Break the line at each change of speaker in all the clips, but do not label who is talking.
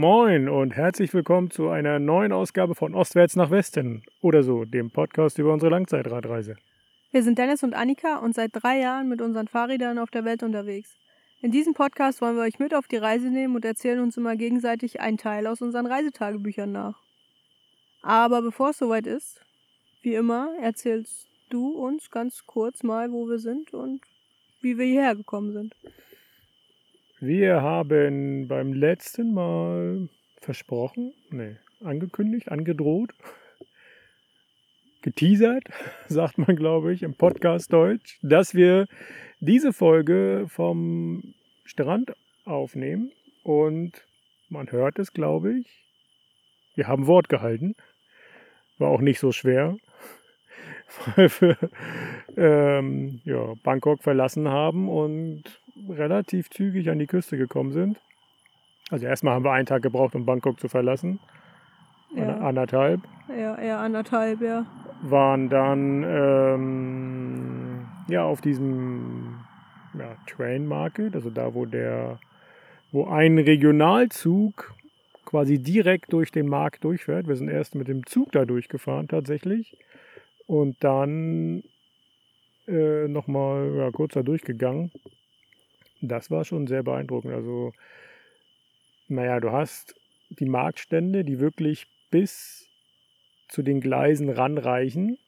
Moin und herzlich willkommen zu einer neuen Ausgabe von Ostwärts nach Westen oder so, dem Podcast über unsere Langzeitradreise.
Wir sind Dennis und Annika und seit drei Jahren mit unseren Fahrrädern auf der Welt unterwegs. In diesem Podcast wollen wir euch mit auf die Reise nehmen und erzählen uns immer gegenseitig einen Teil aus unseren Reisetagebüchern nach. Aber bevor es soweit ist, wie immer, erzählst du uns ganz kurz mal, wo wir sind und wie wir hierher gekommen sind.
Wir haben beim letzten Mal versprochen, nee, angekündigt, angedroht, geteasert, sagt man, glaube ich, im Podcast Deutsch, dass wir diese Folge vom Strand aufnehmen und man hört es, glaube ich. Wir haben Wort gehalten. War auch nicht so schwer, weil wir ähm, ja, Bangkok verlassen haben und relativ zügig an die Küste gekommen sind. Also erstmal haben wir einen Tag gebraucht, um Bangkok zu verlassen.
Ja.
Anderthalb.
Ja, eher anderthalb, ja.
Waren dann ähm, ja auf diesem ja, Train Market, also da, wo der, wo ein Regionalzug quasi direkt durch den Markt durchfährt. Wir sind erst mit dem Zug da durchgefahren tatsächlich und dann äh, nochmal ja, kurz da durchgegangen das war schon sehr beeindruckend. Also, naja, du hast die Marktstände, die wirklich bis zu den Gleisen ranreichen.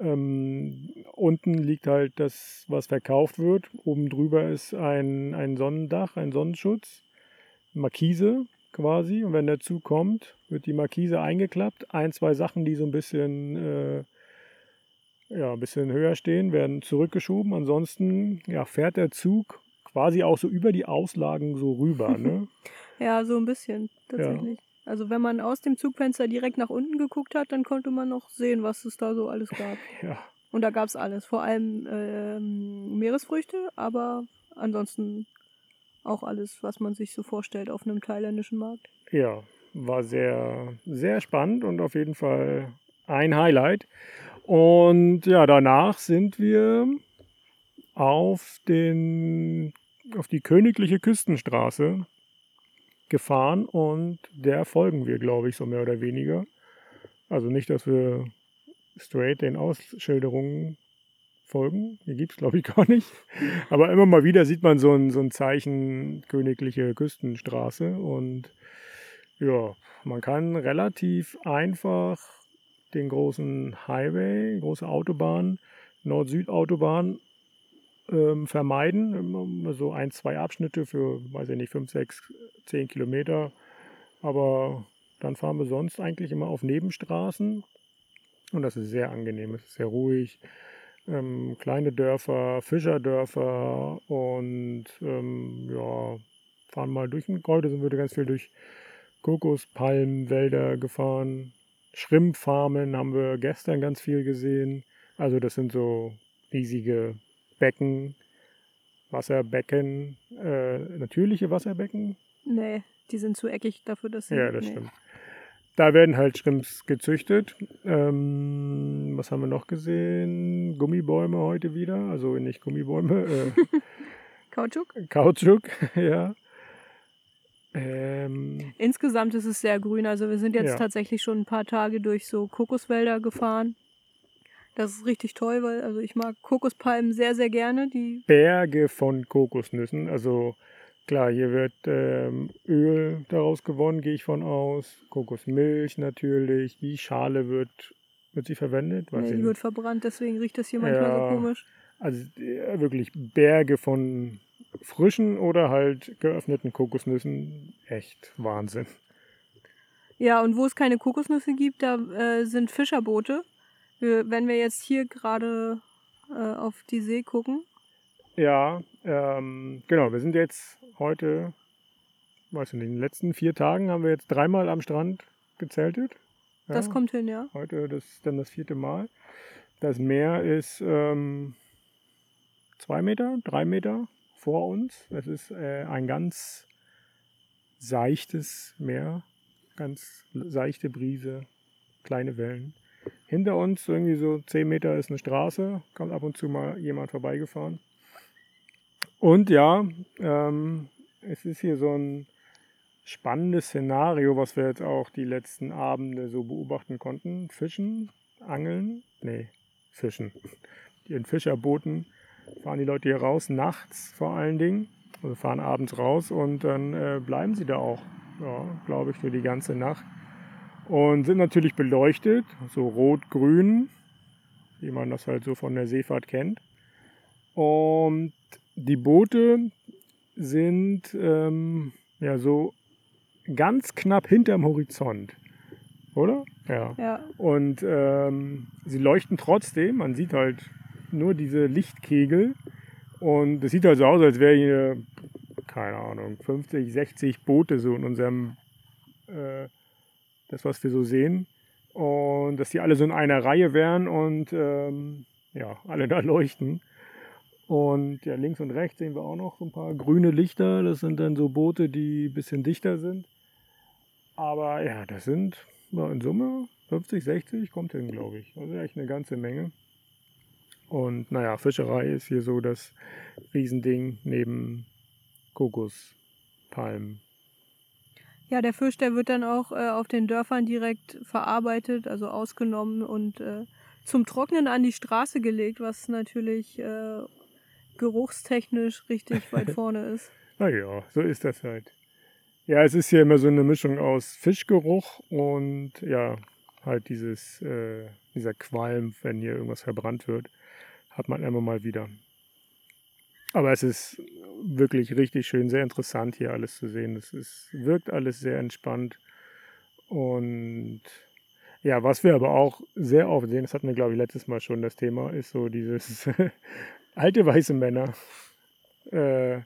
Ähm, unten liegt halt das, was verkauft wird. Oben drüber ist ein, ein Sonnendach, ein Sonnenschutz, Markise quasi. Und wenn der Zug kommt, wird die Markise eingeklappt. Ein, zwei Sachen, die so ein bisschen, äh, ja, ein bisschen höher stehen, werden zurückgeschoben. Ansonsten ja, fährt der Zug quasi auch so über die Auslagen so rüber, ne?
ja, so ein bisschen tatsächlich. Ja. Also wenn man aus dem Zugfenster direkt nach unten geguckt hat, dann konnte man noch sehen, was es da so alles gab.
ja.
Und da gab es alles, vor allem ähm, Meeresfrüchte, aber ansonsten auch alles, was man sich so vorstellt auf einem thailändischen Markt.
Ja, war sehr, sehr spannend und auf jeden Fall ein Highlight. Und ja, danach sind wir auf den auf die königliche Küstenstraße gefahren und der folgen wir, glaube ich, so mehr oder weniger. Also nicht, dass wir straight den Ausschilderungen folgen. Die gibt es, glaube ich, gar nicht. Aber immer mal wieder sieht man so ein, so ein Zeichen königliche Küstenstraße. Und ja, man kann relativ einfach den großen Highway, große Autobahn, Nord-Süd-Autobahn ähm, vermeiden. So ein, zwei Abschnitte für, weiß ich nicht, fünf, sechs, zehn Kilometer. Aber dann fahren wir sonst eigentlich immer auf Nebenstraßen. Und das ist sehr angenehm, es ist sehr ruhig. Ähm, kleine Dörfer, Fischerdörfer und ähm, ja, fahren mal durch. Heute sind wir ganz viel durch Kokospalmenwälder gefahren. Schrimpfarmen haben wir gestern ganz viel gesehen. Also das sind so riesige Becken, Wasserbecken, äh, natürliche Wasserbecken.
Nee, die sind zu eckig dafür, dass sie.
Ja, das
nee.
stimmt. Da werden halt Schrimps gezüchtet. Ähm, was haben wir noch gesehen? Gummibäume heute wieder. Also nicht Gummibäume. Äh,
Kautschuk?
Kautschuk, ja. Ähm,
Insgesamt ist es sehr grün. Also wir sind jetzt
Ja.
tatsächlich schon ein paar Tage durch so Kokoswälder gefahren. Das ist richtig toll, weil also ich mag Kokospalmen sehr, sehr gerne. Die
Berge von Kokosnüssen. Also klar, hier wird ähm, Öl daraus gewonnen, gehe ich von aus. Kokosmilch natürlich. Die Schale wird, wird sie verwendet? Ich
die wird verbrannt, deswegen riecht das hier manchmal
Ja.
so komisch.
Also äh, wirklich Berge von frischen oder halt geöffneten Kokosnüssen. Echt Wahnsinn.
Ja, und wo es keine Kokosnüsse gibt, da äh, sind Fischerboote. Wir, wenn wir jetzt hier gerade äh, auf die See gucken,
Ja, ähm, genau. Wir sind jetzt heute, weiß ich nicht, in den letzten vier Tagen haben wir jetzt dreimal am Strand gezeltet. Ja,
das kommt hin, ja.
Heute das ist dann das vierte Mal. Das Meer ist ähm, zwei Meter, drei Meter vor uns. Es ist äh, ein ganz seichtes Meer, ganz seichte Brise, kleine Wellen. Hinter uns, irgendwie so zehn Meter, ist eine Straße, kommt ab und zu mal jemand vorbeigefahren. Und ja, ähm, es ist hier so ein spannendes Szenario, was wir jetzt auch die letzten Abende so beobachten konnten. Fischen, Angeln, nee, Fischen. In Fischerbooten fahren die Leute hier raus, nachts vor allen Dingen. Also fahren abends raus und dann äh, bleiben sie da auch, ja, glaube ich, für die ganze Nacht. Und sind natürlich beleuchtet, so rot-grün, wie man das halt so von der Seefahrt kennt. Und die Boote sind ähm, ja so ganz knapp hinterm Horizont. Oder? Ja.
Ja.
Und ähm, sie leuchten trotzdem. Man sieht halt nur diese Lichtkegel. Und es sieht halt so aus, als wäre hier, keine Ahnung, 50, 60 Boote so in unserem, äh, das was wir so sehen. Und dass die alle so in einer Reihe wären und ähm, ja, alle da leuchten. Und ja, links und rechts sehen wir auch noch so ein paar grüne Lichter. Das sind dann so Boote, die ein bisschen dichter sind. Aber ja, das sind ja, in Summe 50, 60 kommt hin, glaube ich. Also echt eine ganze Menge. Und naja, Fischerei ist hier so das Riesending neben Kokospalmen.
Ja, der Fisch, der wird dann auch äh, auf den Dörfern direkt verarbeitet, also ausgenommen und äh, zum Trocknen an die Straße gelegt, was natürlich äh, geruchstechnisch richtig weit vorne ist.
Naja, so ist das halt. Ja, es ist hier immer so eine Mischung aus Fischgeruch und ja, halt dieses, äh, dieser Qualm, wenn hier irgendwas verbrannt wird, hat man immer mal wieder. Aber es ist wirklich richtig schön, sehr interessant hier alles zu sehen. Es ist, wirkt alles sehr entspannt. Und ja, was wir aber auch sehr oft sehen, das hatten wir, glaube ich, letztes Mal schon das Thema, ist so dieses alte weiße Männer. Äh,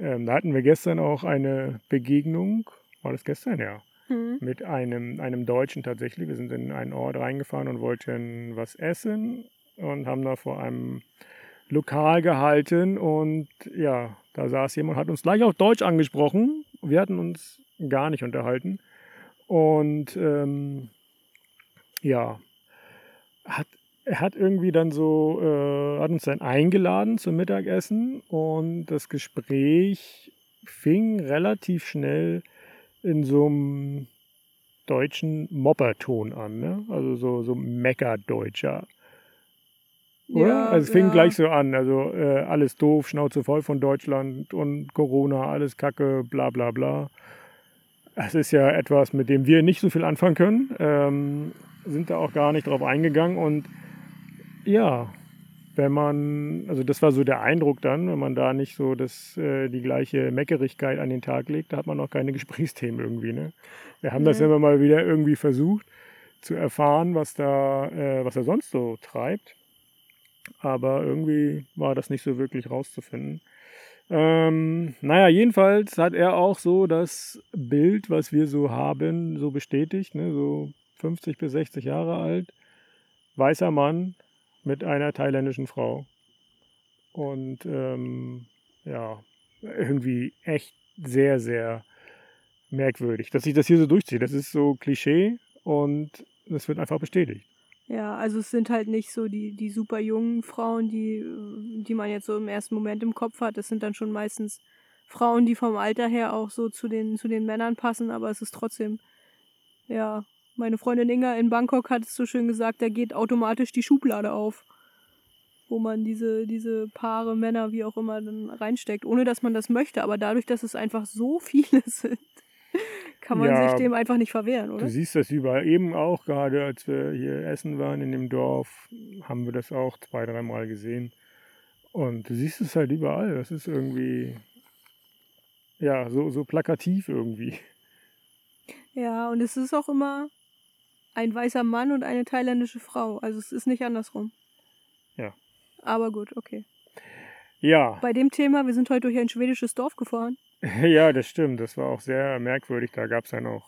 ähm, da hatten wir gestern auch eine Begegnung, war das gestern? Ja.
Mhm.
Mit einem, einem Deutschen tatsächlich. Wir sind in einen Ort reingefahren und wollten was essen und haben da vor einem Lokal gehalten und ja, da saß jemand, hat uns gleich auf Deutsch angesprochen. Wir hatten uns gar nicht unterhalten und ähm, ja, hat, er hat irgendwie dann so, äh, hat uns dann eingeladen zum Mittagessen und das Gespräch fing relativ schnell in so einem deutschen Mopperton an, ne? also so, so Meckerdeutscher. Oder?
Ja,
also es fing
ja.
gleich so an, also äh, alles doof, Schnauze voll von Deutschland und Corona, alles Kacke, bla bla bla. Das ist ja etwas, mit dem wir nicht so viel anfangen können, ähm, sind da auch gar nicht drauf eingegangen und ja, wenn man, also das war so der Eindruck dann, wenn man da nicht so das, äh, die gleiche Meckerigkeit an den Tag legt, da hat man auch keine Gesprächsthemen irgendwie. Ne? Wir haben das
Nee.
immer mal wieder irgendwie versucht zu erfahren, was da, äh, was er sonst so treibt. Aber irgendwie war das nicht so wirklich rauszufinden. Ähm, naja, jedenfalls hat er auch so das Bild, was wir so haben, so bestätigt. Ne? So 50 bis 60 Jahre alt, weißer Mann mit einer thailändischen Frau. Und ähm, ja, irgendwie echt sehr, sehr merkwürdig, dass sich das hier so durchzieht. Das ist so Klischee und das wird einfach bestätigt.
Ja, also es sind halt nicht so die, die super jungen Frauen, die, äh, die man jetzt so im ersten Moment im Kopf hat. Das sind dann schon meistens Frauen, die vom Alter her auch so zu den, zu den Männern passen, aber es ist trotzdem, ja, meine Freundin Inga in Bangkok hat es so schön gesagt, da geht automatisch die Schublade auf, wo man diese, diese Paare, Männer, wie auch immer, dann reinsteckt, ohne dass man das möchte, aber dadurch, dass es einfach so viele sind, kann man
Ja,
sich dem einfach nicht verwehren, oder?
Du siehst das überall. Eben auch gerade, als wir hier essen waren in dem Dorf, haben wir das auch zwei, dreimal gesehen. Und du siehst es halt überall. Das ist irgendwie, ja, so, so plakativ irgendwie.
Ja, und es ist auch immer ein weißer Mann und eine thailändische Frau. Also es ist nicht andersrum.
Ja.
Aber gut, okay.
Ja,
Bei dem Thema, wir sind heute durch ein schwedisches Dorf gefahren.
ja, das stimmt. Das war auch sehr merkwürdig. Da gab es dann auch,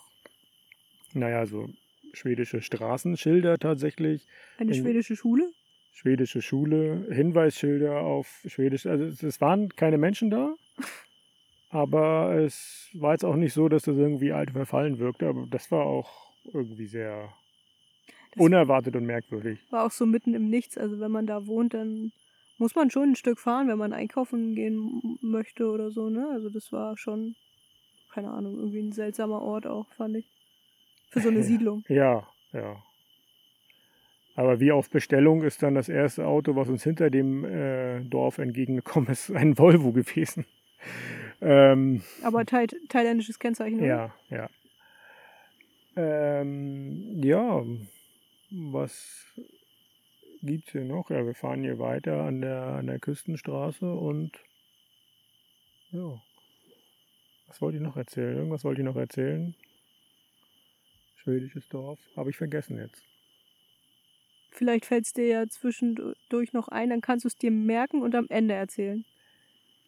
naja, so schwedische Straßenschilder tatsächlich.
Eine
In-
schwedische Schule.
schwedische Schule, Hinweisschilder auf Schwedisch. Also es, es waren keine Menschen da, aber es war jetzt auch nicht so, dass das irgendwie alt verfallen wirkte. Aber das war auch irgendwie sehr
Das-
unerwartet und merkwürdig.
War auch so mitten im Nichts. Also wenn man da wohnt, dann muss man schon ein Stück fahren, wenn man einkaufen gehen möchte oder so, ne? Also das war schon keine Ahnung, irgendwie ein seltsamer Ort auch, fand ich. Für so eine Siedlung.
Ja, ja. Aber wie auf Bestellung ist dann das erste Auto, was uns hinter dem äh, Dorf entgegengekommen ist, ein Volvo gewesen. Ähm,
Aber thai thailändisches Kennzeichen, oder?
ja, ja. Ähm, ja, was gibt's hier noch? Ja, wir fahren hier weiter an der, an der Küstenstraße und ja. Was wollte ich noch erzählen? Irgendwas wollte ich noch erzählen. Schwedisches Dorf. Habe ich vergessen jetzt.
Vielleicht fällt es dir ja zwischendurch noch ein, dann kannst du es dir merken und am Ende erzählen.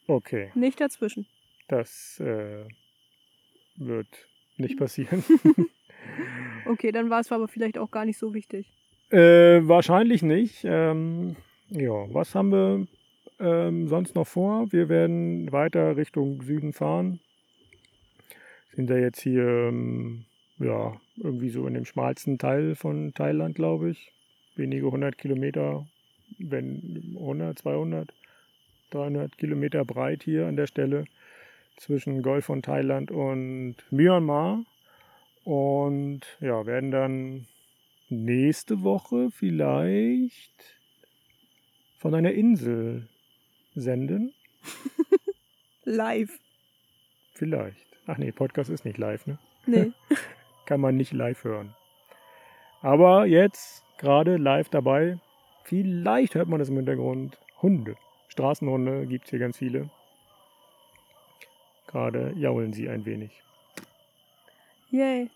Okay,
Nicht dazwischen.
das äh, wird nicht passieren.
Okay, dann war es aber vielleicht auch gar nicht so wichtig.
Äh, wahrscheinlich nicht. Ähm, ja, was haben wir ähm, sonst noch vor? Wir werden weiter Richtung Süden fahren. Sind ja jetzt hier ähm, ja, irgendwie so in dem schmalsten Teil von Thailand, glaube ich. Wenige hundert Kilometer, wenn 100, 200, 300 Kilometer breit hier an der Stelle zwischen Golf von Thailand und Myanmar. Und ja, werden dann nächste Woche vielleicht von einer Insel senden.
Live.
Vielleicht. Ach nee, Podcast ist nicht live, ne?
Nee.
Kann man nicht live hören. Aber jetzt gerade live dabei. Vielleicht hört man das im Hintergrund. Hunde. Straßenhunde gibt es hier ganz viele. Gerade jaulen sie ein wenig.
Yay.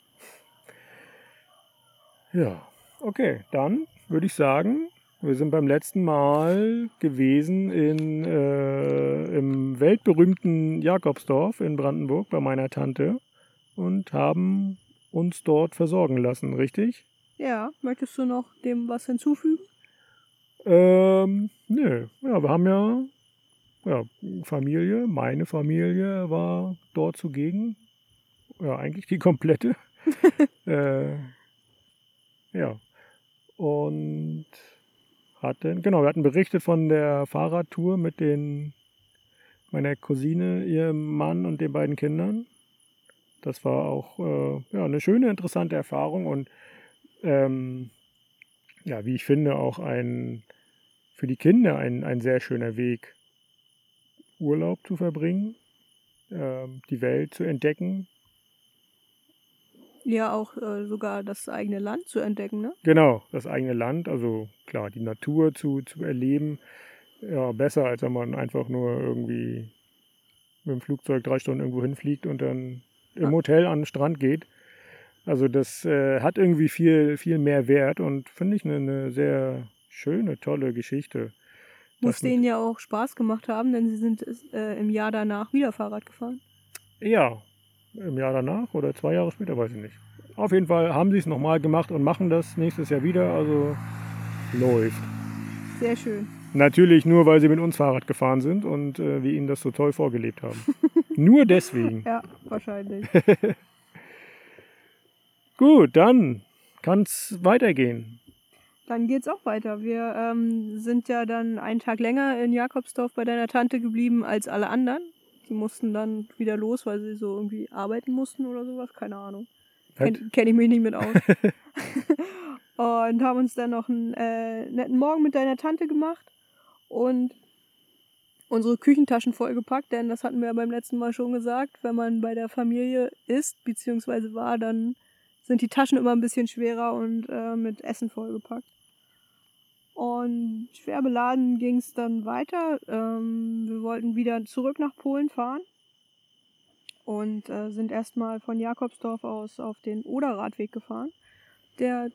Ja, okay, dann würde ich sagen, wir sind beim letzten Mal gewesen in, äh, im weltberühmten Jakobsdorf in Brandenburg bei meiner Tante und haben uns dort versorgen lassen, richtig?
Ja, möchtest du noch dem was hinzufügen?
Ähm, nö, ja, wir haben ja, ja Familie, meine Familie war dort zugegen. Ja, eigentlich die komplette. äh, ja. Und hatten, genau, wir hatten berichtet von der Fahrradtour mit den meiner Cousine, ihrem Mann und den beiden Kindern. Das war auch äh, ja, eine schöne, interessante Erfahrung und ähm, ja, wie ich finde, auch ein für die Kinder ein, ein sehr schöner Weg, Urlaub zu verbringen, ähm, die Welt zu entdecken.
Ja, auch äh, sogar das eigene Land zu entdecken, ne?
Genau, das eigene Land, also klar, die Natur zu, zu erleben. Ja, besser, als wenn man einfach nur irgendwie mit dem Flugzeug drei Stunden irgendwo hinfliegt und dann im. Hotel an den Strand geht. Also das äh, hat irgendwie viel, viel mehr Wert und finde ich eine, eine sehr schöne, tolle Geschichte.
Muss denen ja auch Spaß gemacht haben, denn sie sind äh, im Jahr danach wieder Fahrrad gefahren.
Ja, im Jahr danach oder zwei Jahre später, weiß ich nicht. Auf jeden Fall haben sie es nochmal gemacht und machen das nächstes Jahr wieder, also läuft.
Sehr schön.
Natürlich nur, weil sie mit uns Fahrrad gefahren sind und äh, wir ihnen das so toll vorgelebt haben. nur deswegen.
Ja, wahrscheinlich.
Gut, dann kann es weitergehen.
Dann geht's auch weiter. Wir ähm, sind ja dann einen Tag länger in Jakobsdorf bei deiner Tante geblieben als alle anderen. Die mussten dann wieder los, weil sie so irgendwie arbeiten mussten oder sowas. Keine Ahnung.
Was?
Kenne kenn ich mich nicht mit aus. und haben uns dann noch einen äh, netten Morgen mit deiner Tante gemacht und unsere Küchentaschen vollgepackt, denn das hatten wir ja beim letzten Mal schon gesagt. Wenn man bei der Familie ist, beziehungsweise war, dann sind die Taschen immer ein bisschen schwerer und äh, mit Essen vollgepackt. Und schwer beladen ging es dann weiter. Ähm, wir wollten wieder zurück nach Polen fahren und äh, sind erstmal von Jakobsdorf aus auf den Oderradweg gefahren, der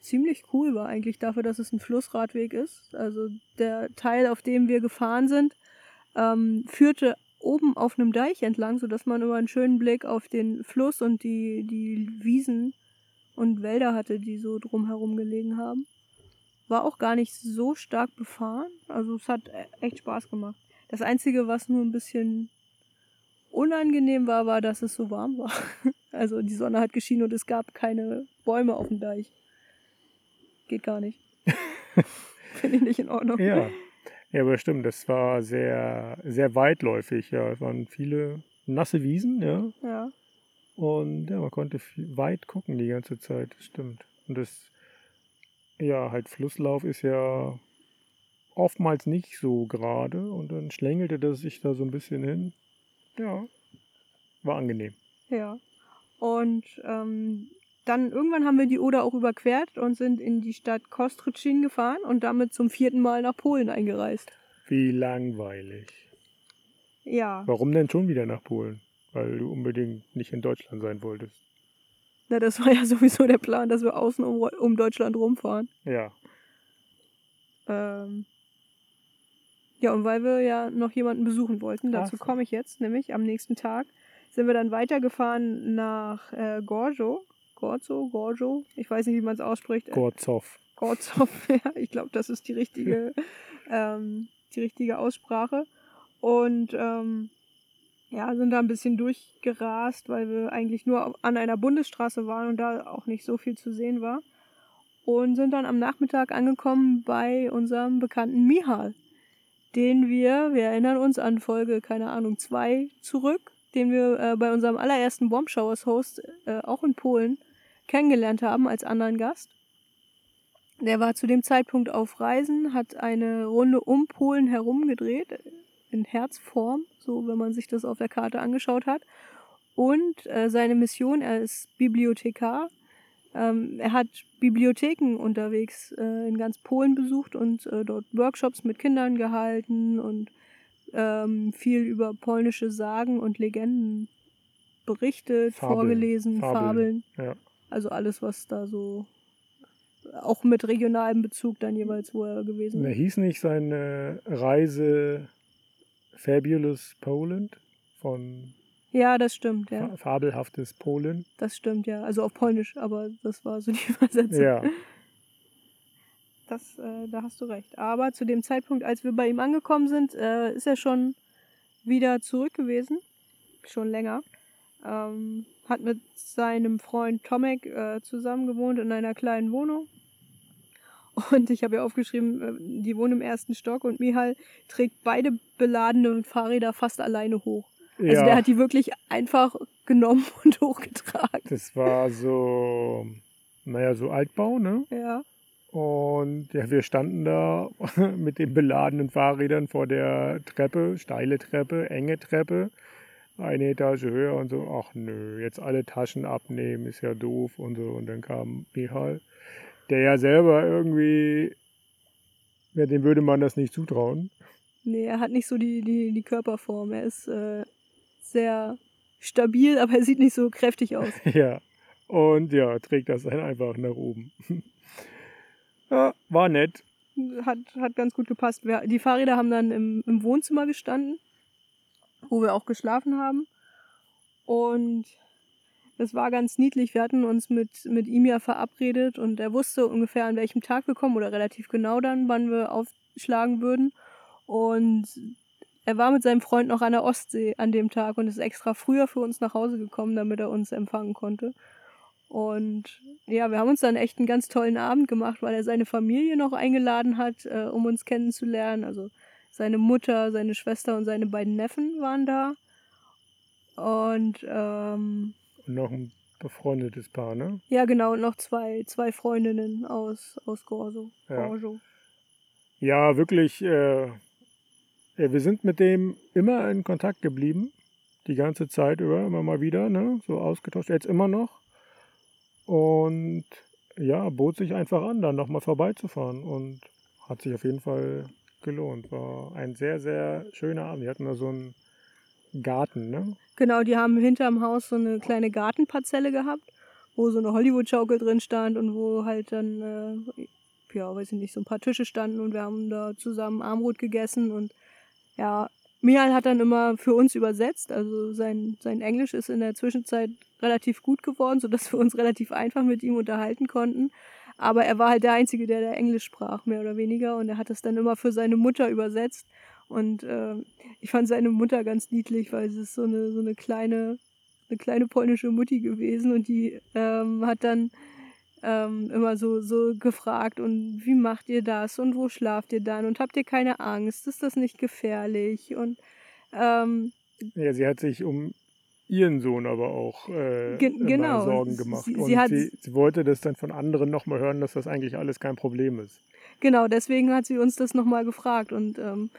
ziemlich cool war eigentlich dafür, dass es ein Flussradweg ist. Also der Teil, auf dem wir gefahren sind, ähm, führte oben auf einem Deich entlang, sodass man immer einen schönen Blick auf den Fluss und die, die Wiesen und Wälder hatte, die so drumherum gelegen haben. War auch gar nicht so stark befahren. Also es hat e- echt Spaß gemacht. Das Einzige, was nur ein bisschen unangenehm war, war, dass es so warm war. Also die Sonne hat geschienen und es gab keine Bäume auf dem Deich. Geht gar nicht. Finde ich nicht in Ordnung.
Ja. ja, aber stimmt, das war sehr, sehr weitläufig. Ja, es waren viele nasse Wiesen, ja.
Ja.
Und ja, man konnte weit gucken die ganze Zeit, das stimmt. Und das, ja, halt Flusslauf ist ja oftmals nicht so gerade und dann schlängelte das sich da so ein bisschen hin. Ja, war angenehm.
Ja. Und ähm, dann irgendwann haben wir die Oder auch überquert und sind in die Stadt Kostrycin gefahren und damit zum vierten Mal nach Polen eingereist.
Wie langweilig.
Ja.
Warum denn schon wieder nach Polen? Weil du unbedingt nicht in Deutschland sein wolltest.
Na, das war ja sowieso der Plan, dass wir außen um, um Deutschland rumfahren.
Ja.
Ähm, ja, und weil wir ja noch jemanden besuchen wollten, dazu
so.
komme ich jetzt, nämlich am nächsten Tag sind wir dann weitergefahren nach äh, Gorzo. Gorzo, Gorzo, ich weiß nicht, wie man es ausspricht. Äh,
Gorzow.
Gorzow, ja, ich glaube, das ist die richtige, ähm, die richtige Aussprache. Und ähm, ja, sind da ein bisschen durchgerast, weil wir eigentlich nur an einer Bundesstraße waren und da auch nicht so viel zu sehen war. Und sind dann am Nachmittag angekommen bei unserem bekannten Mihal, den wir, wir erinnern uns an Folge, keine Ahnung, zwei zurück, den wir äh, bei unserem allerersten Bomb Showers Host äh, auch in Polen kennengelernt haben als anderen Gast. Der war zu dem Zeitpunkt auf Reisen, hat eine Runde um Polen herum gedreht, in Herzform, so wenn man sich das auf der Karte angeschaut hat. Und äh, seine Mission, er ist Bibliothekar. Ähm, er hat Bibliotheken unterwegs äh, in ganz Polen besucht und äh, dort Workshops mit Kindern gehalten und ähm, viel über polnische Sagen und Legenden berichtet,
Fabeln,
vorgelesen,
Fabeln.
Fabeln.
Ja.
Also alles, was da so auch mit regionalem Bezug dann jeweils, wo er gewesen
Und er
ist.
hieß nicht seine Reise Fabulous Poland von
Ja, das stimmt, ja.
Fa- Fabelhaftes Polen?
Das stimmt, ja. Also auf Polnisch, aber das war so die Übersetzung.
Ja.
Das, äh, da hast du recht. Aber zu dem Zeitpunkt, als wir bei ihm angekommen sind, äh, ist er schon wieder zurück gewesen. Schon länger. Ähm, hat mit seinem Freund Tomek äh, zusammen gewohnt in einer kleinen Wohnung. Und ich habe ja aufgeschrieben, äh, die wohnen im ersten Stock und Mihal trägt beide beladene Fahrräder fast alleine hoch. Also
ja.
der hat die wirklich einfach genommen und hochgetragen.
Das war so, naja, so Altbau, ne?
Ja.
Und ja, wir standen da mit den beladenen Fahrrädern vor der Treppe, steile Treppe, enge Treppe, eine Etage höher und so, ach nö, jetzt alle Taschen abnehmen, ist ja doof und so. Und dann kam Michal, der ja selber irgendwie, ja, dem würde man das nicht zutrauen.
Nee, er hat nicht so die, die, die Körperform. Er ist äh, sehr stabil, aber er sieht nicht so kräftig aus.
Ja, und ja, trägt das dann einfach nach oben. Ja, war nett.
Hat, hat ganz gut gepasst. Wir, die Fahrräder haben dann im, im Wohnzimmer gestanden, wo wir auch geschlafen haben. Und das war ganz niedlich. Wir hatten uns mit, mit ihm ja verabredet und er wusste ungefähr, an welchem Tag wir kommen oder relativ genau dann, wann wir aufschlagen würden. Und er war mit seinem Freund noch an der Ostsee an dem Tag und ist extra früher für uns nach Hause gekommen, damit er uns empfangen konnte. Und ja, wir haben uns dann echt einen ganz tollen Abend gemacht, weil er seine Familie noch eingeladen hat, äh, um uns kennenzulernen. Also seine Mutter, seine Schwester und seine beiden Neffen waren da. Und ähm,
Und noch ein befreundetes Paar, ne?
ja, genau, noch zwei, zwei Freundinnen aus, aus Gorso.
Ja. Ja, wirklich. Äh, wir sind mit dem immer in Kontakt geblieben. Die ganze Zeit über, immer mal wieder, ne? So ausgetauscht. Jetzt immer noch. Und ja, bot sich einfach an, dann nochmal vorbeizufahren. Und hat sich auf jeden Fall gelohnt. War ein sehr, sehr schöner Abend. Wir hatten da so einen Garten, ne?
Genau, die haben hinterm Haus so eine kleine Gartenparzelle gehabt, wo so eine Hollywood-Schaukel drin stand und wo halt dann, äh, ja, weiß ich nicht, so ein paar Tische standen und wir haben da zusammen Armbrot gegessen und ja, Michael hat dann immer für uns übersetzt, also sein, sein Englisch ist in der Zwischenzeit relativ gut geworden, sodass wir uns relativ einfach mit ihm unterhalten konnten. Aber er war halt der Einzige, der, der Englisch sprach, mehr oder weniger. Und er hat das dann immer für seine Mutter übersetzt. Und äh, ich fand seine Mutter ganz niedlich, weil sie ist so eine, so eine kleine, eine kleine polnische Mutti gewesen und die ähm, hat dann ähm, immer so, so gefragt und wie macht ihr das und wo schlaft ihr dann und habt ihr keine Angst, ist das nicht gefährlich und ähm,
Ja, sie hat sich um ihren Sohn aber auch äh,
Ge genau.
Sorgen gemacht.
Sie,
und
sie hat,
sie, sie wollte das dann von anderen nochmal hören, dass das eigentlich alles kein Problem ist.
genau, deswegen hat sie uns das nochmal gefragt. Und ähm,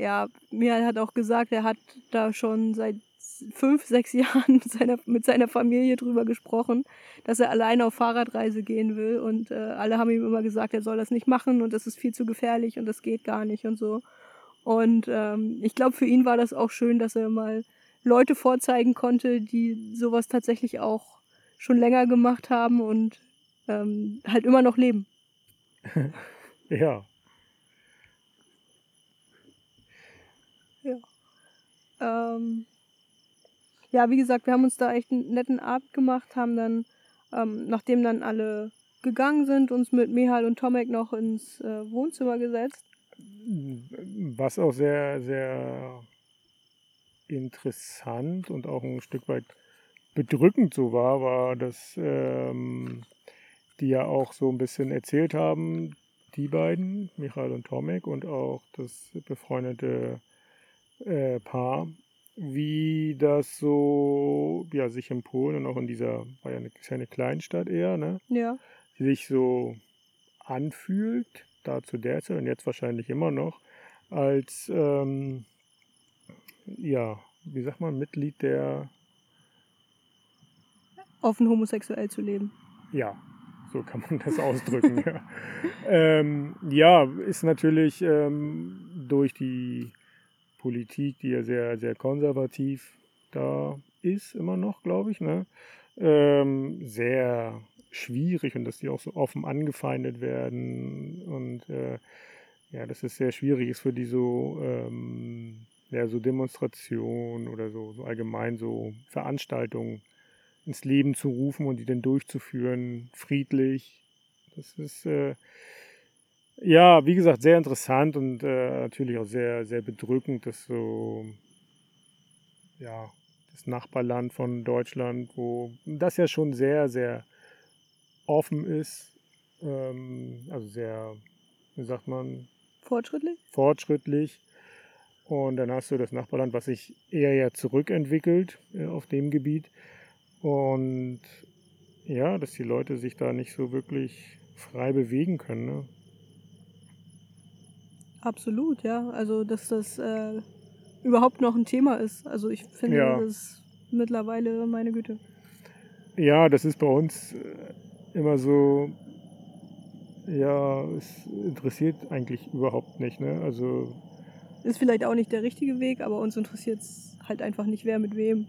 ja, Michael hat auch gesagt, er hat da schon seit fünf, sechs Jahren mit seiner, mit seiner Familie drüber gesprochen, dass er alleine auf Fahrradreise gehen will. Und äh, alle haben ihm immer gesagt, er soll das nicht machen und das ist viel zu gefährlich und das geht gar nicht und so. Und ähm, ich glaube, für ihn war das auch schön, dass er mal Leute vorzeigen konnte, die sowas tatsächlich auch schon länger gemacht haben und ähm, halt immer noch leben.
Ja,
Ähm, ja, wie gesagt, wir haben uns da echt einen netten Abend gemacht, haben dann, ähm, nachdem dann alle gegangen sind, uns mit Mihal und Tomek noch ins äh, Wohnzimmer gesetzt.
was auch sehr, sehr interessant und auch ein Stück weit bedrückend so war, war, dass ähm, die ja auch so ein bisschen erzählt haben, die beiden, Michael und Tomek und auch das befreundete äh, Paar, wie das so ja, sich in Polen und auch in dieser, war ja eine, ist ja eine Kleinstadt eher, ne,
Ja,
sich so anfühlt, da zu der Zeit und jetzt wahrscheinlich immer noch, als, ähm, ja, wie sagt man, Mitglied der,
offen homosexuell zu leben.
ja, so kann man das ausdrücken. ja. Ähm, ja, ist natürlich ähm, durch die Politik, die ja sehr, sehr konservativ da ist, immer noch, glaube ich, ne? ähm, sehr schwierig und dass die auch so offen angefeindet werden und äh, ja, dass es sehr schwierig ist für die so, ähm, ja, so Demonstrationen oder so, so allgemein so Veranstaltungen ins Leben zu rufen und die dann durchzuführen, friedlich. Das ist äh, ja, wie gesagt, sehr interessant und äh, natürlich auch sehr, sehr bedrückend, dass so, ja, das Nachbarland von Deutschland, wo das ja schon sehr, sehr offen ist, ähm, also sehr, wie sagt man,
Fortschrittlich?
fortschrittlich. Und dann hast du das Nachbarland, was sich eher ja zurückentwickelt äh, auf dem Gebiet. Und ja, dass die Leute sich da nicht so wirklich frei bewegen können. Ne?
Absolut, ja. Also, dass das äh, überhaupt noch ein Thema ist. Also, ich finde,
Ja.
das ist mittlerweile meine Güte.
Ja, das ist bei uns äh, immer so, ja, es interessiert eigentlich überhaupt nicht. Ne? Also,
Ist vielleicht auch nicht der richtige Weg, aber uns interessiert es halt einfach nicht, wer mit wem.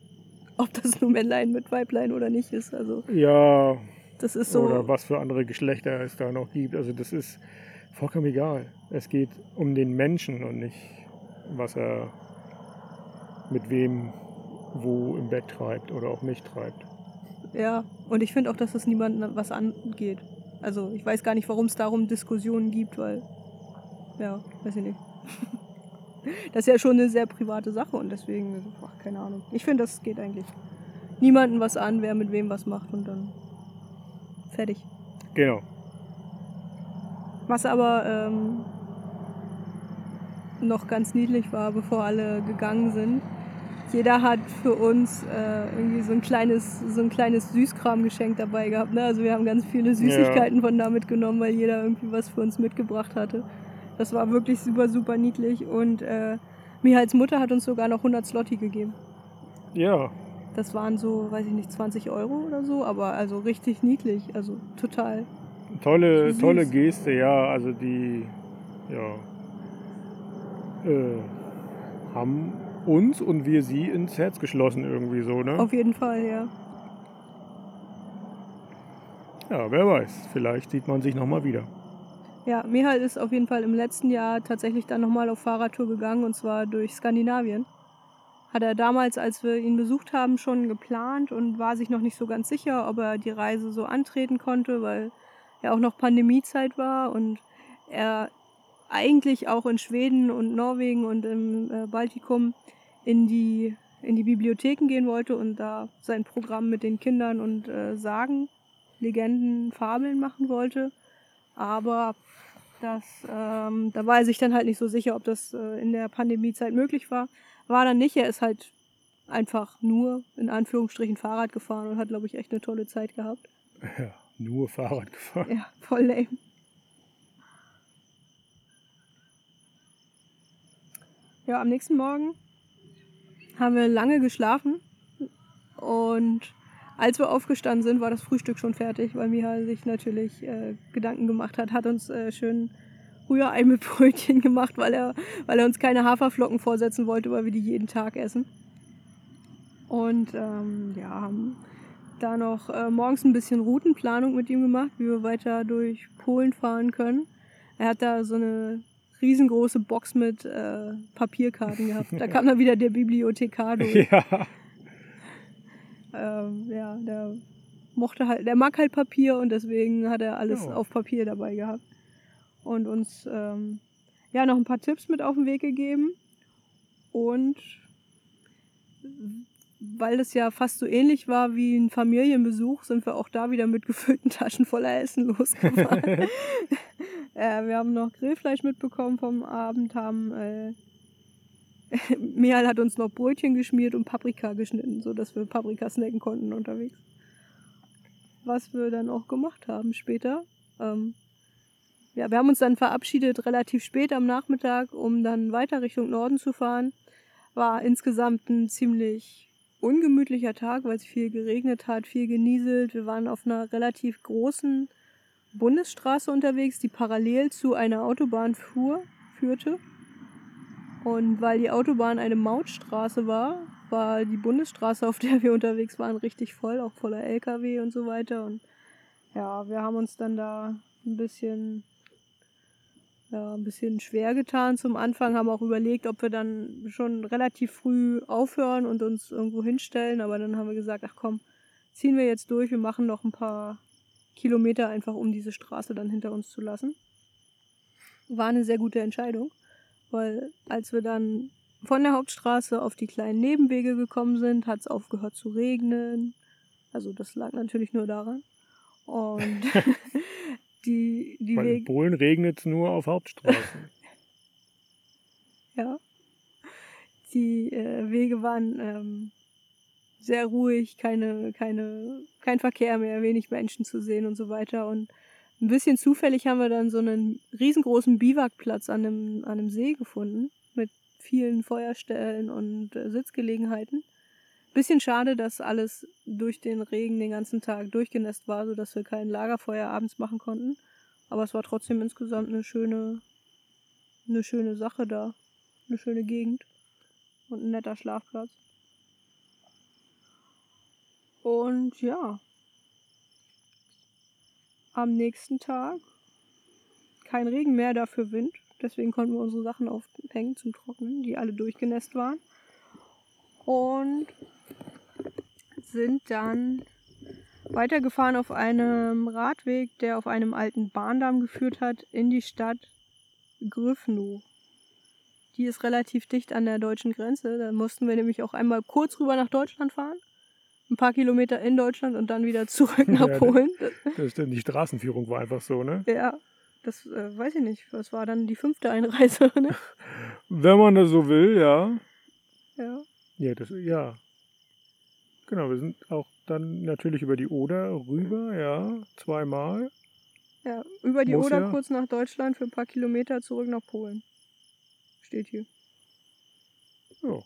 Ob das nur Männlein mit Weiblein oder nicht ist. Also,
ja,
das ist so.
oder was für andere Geschlechter es da noch gibt. Also, das ist vollkommen egal. Es geht um den Menschen und nicht, was er mit wem wo im Bett treibt oder auch nicht treibt.
Ja, und ich finde auch, dass das niemandem was angeht. Also ich weiß gar nicht, warum es darum Diskussionen gibt, weil, ja, weiß ich nicht. das ist ja schon eine sehr private Sache und deswegen, ach, keine Ahnung. Ich finde, das geht eigentlich niemandem was an, wer mit wem was macht und dann fertig.
Genau.
Was aber ähm, noch ganz niedlich war, bevor alle gegangen sind. Jeder hat für uns äh, irgendwie so ein kleines, so ein kleines Süßkramgeschenk dabei gehabt. Ne? Also wir haben ganz viele Süßigkeiten von da mitgenommen, weil jeder irgendwie was für uns mitgebracht hatte. Das war wirklich super, super niedlich. Und äh, Mihals Mutter hat uns sogar noch 100 Slotti gegeben.
Ja,
Das waren so, weiß ich nicht, 20 Euro oder so, aber also richtig niedlich. Also total.
Tolle, tolle Geste, ja. Also die, ja, äh, haben uns und wir sie ins Herz geschlossen irgendwie so, ne?
Auf jeden Fall, ja.
Ja, wer weiß. Vielleicht sieht man sich nochmal wieder.
Ja, Mihal ist auf jeden Fall im letzten Jahr tatsächlich dann nochmal auf Fahrradtour gegangen und zwar durch Skandinavien. Hat er damals, als wir ihn besucht haben, schon geplant und war sich noch nicht so ganz sicher, ob er die Reise so antreten konnte, weil ja auch noch Pandemiezeit war und er eigentlich auch in Schweden und Norwegen und im äh, Baltikum in die, in die Bibliotheken gehen wollte und da sein Programm mit den Kindern und äh, Sagen, Legenden, Fabeln machen wollte. Aber das, ähm, da war er sich dann halt nicht so sicher, ob das äh, in der Pandemiezeit möglich war. War dann nicht. Er ist halt einfach nur in Anführungsstrichen Fahrrad gefahren und hat, glaube ich, echt eine tolle Zeit gehabt.
Ja, nur Fahrrad gefahren.
Ja, voll lame. Ja, am nächsten Morgen haben wir lange geschlafen und als wir aufgestanden sind, war das Frühstück schon fertig, weil Miha sich natürlich äh, Gedanken gemacht hat, hat uns äh, schön Rührei mit Brötchen gemacht, weil er, weil er uns keine Haferflocken vorsetzen wollte, weil wir die jeden Tag essen. Und ähm, ja, haben da noch äh, morgens ein bisschen Routenplanung mit ihm gemacht, wie wir weiter durch Polen fahren können. Er hat da so eine riesengroße Box mit äh, Papierkarten gehabt. Da kam dann wieder der Bibliothekar durch.
Ja.
Ähm, ja, der mochte halt, der mag halt Papier und deswegen hat er alles
Ja.
auf Papier dabei gehabt. Und uns ähm, ja noch ein paar Tipps mit auf den Weg gegeben. Und weil das ja fast so ähnlich war wie ein Familienbesuch, sind wir auch da wieder mit gefüllten Taschen voller Essen losgefahren. äh, wir haben noch Grillfleisch mitbekommen vom Abend, haben äh, Meal hat uns noch Brötchen geschmiert und Paprika geschnitten, sodass wir Paprika snacken konnten unterwegs. Was wir dann auch gemacht haben später. Ähm, ja, wir haben uns dann verabschiedet relativ spät am Nachmittag, um dann weiter Richtung Norden zu fahren. War insgesamt ein ziemlich ungemütlicher Tag, weil es viel geregnet hat, viel genieselt. Wir waren auf einer relativ großen Bundesstraße unterwegs, die parallel zu einer Autobahn fuhr, führte. Und weil die Autobahn eine Mautstraße war, war die Bundesstraße, auf der wir unterwegs waren, richtig voll, auch voller LKW und so weiter. Und ja, wir haben uns dann da ein bisschen, ja, ein bisschen schwer getan zum Anfang, haben auch überlegt, ob wir dann schon relativ früh aufhören und uns irgendwo hinstellen. Aber dann haben wir gesagt, ach komm, ziehen wir jetzt durch, wir machen noch ein paar Kilometer einfach, um diese Straße dann hinter uns zu lassen. War eine sehr gute Entscheidung weil als wir dann von der Hauptstraße auf die kleinen Nebenwege gekommen sind, hat es aufgehört zu regnen. Also das lag natürlich nur daran. Und die, die
Weil in Polen regnet es nur auf Hauptstraßen.
ja, die äh, Wege waren ähm, sehr ruhig, keine, keine, kein Verkehr mehr, wenig Menschen zu sehen und so weiter. Und ein bisschen zufällig haben wir dann so einen riesengroßen Biwakplatz an einem, an einem See gefunden mit vielen Feuerstellen und äh, Sitzgelegenheiten. Bisschen schade, dass alles durch den Regen den ganzen Tag durchgenässt war, sodass wir kein Lagerfeuer abends machen konnten. Aber es war trotzdem insgesamt eine schöne, eine schöne Sache da. Eine schöne Gegend. Und ein netter Schlafplatz. Und ja, am nächsten Tag kein Regen mehr, dafür Wind. Deswegen konnten wir unsere Sachen aufhängen zum Trocknen, die alle durchgenässt waren. Und sind dann weitergefahren auf einem Radweg, der auf einem alten Bahndamm geführt hat, in die Stadt Grüfnow. Die ist relativ dicht an der deutschen Grenze. Da mussten wir nämlich auch einmal kurz rüber nach Deutschland fahren. Ein paar Kilometer in Deutschland und dann wieder zurück nach
Ja,
Polen.
Das stimmt, die Straßenführung war einfach so, ne?
Ja, das äh, weiß ich nicht. Das war dann die fünfte Einreise, ne?
Wenn man das so will, ja.
Ja.
Ja, das, ja. Genau, wir sind auch dann natürlich über die Oder rüber, ja, zweimal.
ja. Über die
Muss
Oder
ja.
kurz nach Deutschland für ein paar Kilometer zurück nach Polen. Steht hier.
Ja.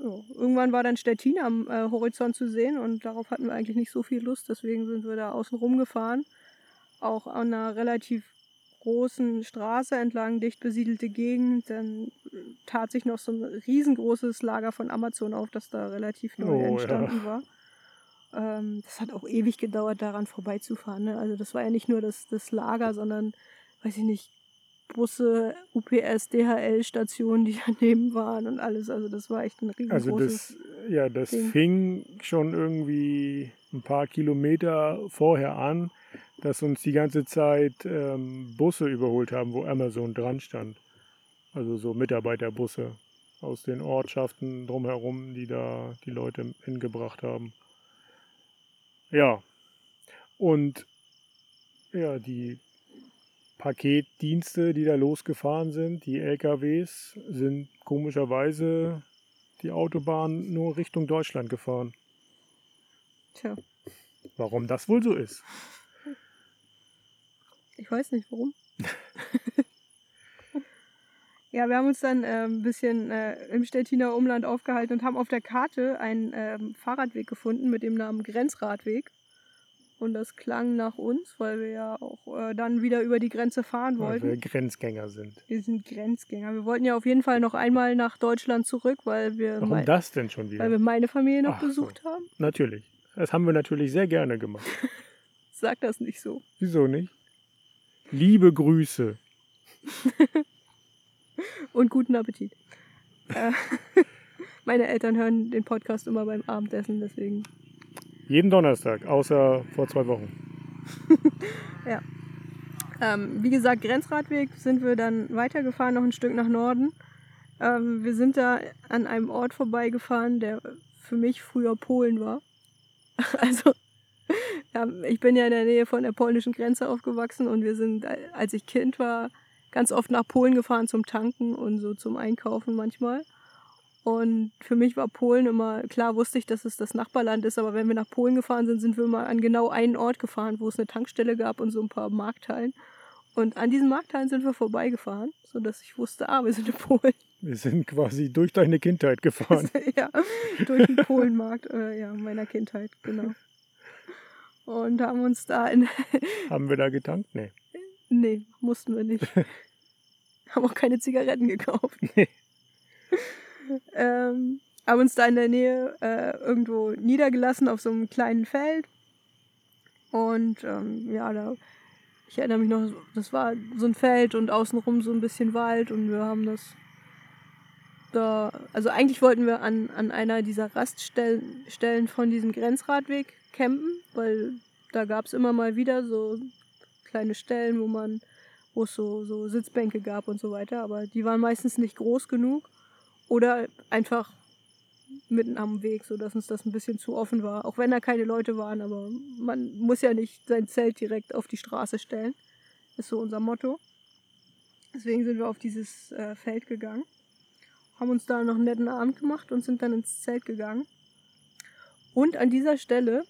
Ja. Irgendwann war dann Stettin am äh, Horizont zu sehen und darauf hatten wir eigentlich nicht so viel Lust, deswegen sind wir da außen rum gefahren. Auch an einer relativ großen Straße entlang, dicht besiedelte Gegend. Dann tat sich noch so ein riesengroßes Lager von Amazon auf, das da relativ neu
Oh, ja.
entstanden war. Ähm, das hat auch ewig gedauert, daran vorbeizufahren. Ne? Also das war ja nicht nur das, das Lager, sondern, weiß ich nicht, Busse, UPS, DHL-Stationen, die daneben waren und alles. Also das war echt ein
Also
riesengroßes.
das, ja, das
Ding.
fing schon irgendwie ein paar Kilometer vorher an, dass uns die ganze Zeit ähm, Busse überholt haben, wo Amazon dran stand. Also so Mitarbeiterbusse aus den Ortschaften drumherum, die da die Leute hingebracht haben. Ja. Und ja, die Paketdienste, die da losgefahren sind, die LKWs, sind komischerweise die Autobahn nur Richtung Deutschland gefahren.
Tja,
Warum das wohl so ist?
Ich weiß nicht warum. ja, wir haben uns dann äh, ein bisschen äh, im Stettiner Umland aufgehalten und haben auf der Karte einen ähm, Fahrradweg gefunden mit dem Namen Grenzradweg. Und das klang nach uns, weil wir ja auch äh, dann wieder über die Grenze fahren
Weil
wollten.
wir Grenzgänger sind.
Wir sind Grenzgänger. Wir wollten ja auf jeden Fall noch einmal nach Deutschland zurück, weil wir,
Warum
mei-
das denn schon wieder?
weil wir meine Familie noch
Ach so.
besucht haben.
Natürlich. Das haben wir natürlich sehr gerne gemacht.
Sag das nicht so.
Wieso nicht? Liebe Grüße.
Und guten Appetit. Äh, meine Eltern hören den Podcast immer beim Abendessen, deswegen.
Jeden Donnerstag, außer vor zwei Wochen.
Ähm, wie gesagt, Grenzradweg sind wir dann weitergefahren, noch ein Stück nach Norden. Ähm, wir sind da an einem Ort vorbeigefahren, der für mich früher Polen war. Also, ja, ich bin ja in der Nähe von der polnischen Grenze aufgewachsen und wir sind, äh, als ich Kind war, ganz oft nach Polen gefahren zum Tanken und so zum Einkaufen manchmal. Und für mich war Polen immer, klar wusste ich, dass es das Nachbarland ist, aber wenn wir nach Polen gefahren sind, sind wir immer an genau einen Ort gefahren, wo es eine Tankstelle gab und so ein paar Markthallen. Und an diesen Markthallen sind wir vorbeigefahren, sodass ich wusste, ah, wir sind in Polen.
Wir sind quasi durch deine Kindheit gefahren.
ja, durch den Polenmarkt äh, ja, meiner Kindheit, genau. Und haben uns da in.
haben wir da getankt? Nee.
nee, mussten wir nicht. haben auch keine Zigaretten gekauft.
Nee.
ähm, haben uns da in der Nähe äh, irgendwo niedergelassen auf so einem kleinen Feld. Und ähm, ja, da, ich erinnere mich noch, das war so ein Feld und außenrum so ein bisschen Wald und wir haben das da, also eigentlich wollten wir an, an einer dieser Raststellen Stellen von diesem Grenzradweg campen, weil da gab es immer mal wieder so kleine Stellen, wo man, wo es so, so Sitzbänke gab und so weiter, aber die waren meistens nicht groß genug oder einfach mitten am Weg, sodass uns das ein bisschen zu offen war. Auch wenn da keine Leute waren, aber man muss ja nicht sein Zelt direkt auf die Straße stellen. Ist so unser Motto. Deswegen sind wir auf dieses äh, Feld gegangen, haben uns da noch einen netten Abend gemacht und sind dann ins Zelt gegangen. Und an dieser Stelle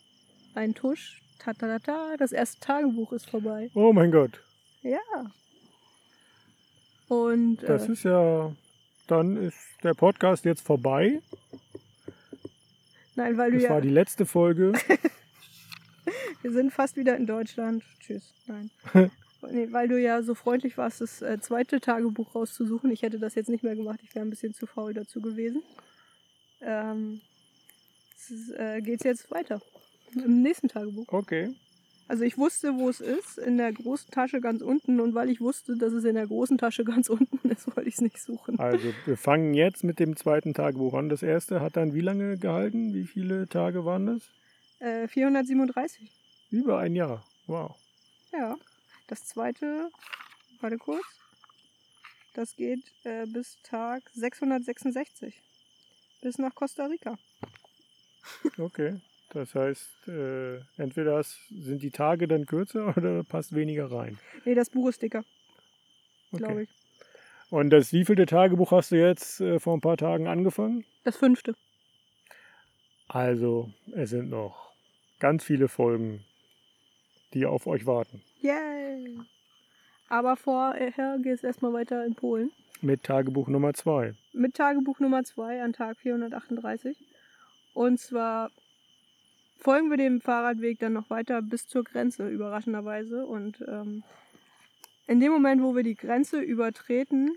ein Tusch, ta ta ta ta, das erste Tagebuch ist vorbei.
Oh mein Gott.
Ja. Und
Das
äh,
ist ja. Dann ist der Podcast jetzt vorbei.
nein, weil du
Das
ja
war die letzte Folge.
Wir sind fast wieder in Deutschland. Tschüss. Nein. nee, weil du ja so freundlich warst, das äh, zweite Tagebuch rauszusuchen. Ich hätte das jetzt nicht mehr gemacht. Ich wäre ein bisschen zu faul dazu gewesen. Ähm, es ist, äh, geht's jetzt weiter. Im nächsten Tagebuch.
Okay.
Also ich wusste, wo es ist, in der großen Tasche ganz unten. Und weil ich wusste, dass es in der großen Tasche ganz unten ist, wollte ich es nicht suchen.
Also, wir fangen jetzt mit dem zweiten Tagebuch an. Das erste hat dann wie lange gehalten? Wie viele Tage waren das?
Äh, 437.
Über ein Jahr. Wow.
Ja. Das zweite, warte kurz. Das geht äh, bis Tag 666. Bis nach Costa Rica.
Okay. Das heißt, äh, entweder sind die Tage dann kürzer oder passt weniger rein.
Nee, das Buch ist dicker, glaube
Okay.
ich.
Und das wievielte Tagebuch hast du jetzt äh, vor ein paar Tagen angefangen?
Das fünfte.
Also, es sind noch ganz viele Folgen, die auf euch warten.
Yay! Aber vorher geht es erstmal weiter in Polen.
Mit Tagebuch Nummer zwei.
Mit Tagebuch Nummer 2 an Tag 438. Und zwar folgen wir dem Fahrradweg dann noch weiter bis zur Grenze, überraschenderweise. Und ähm, in dem Moment, wo wir die Grenze übertreten,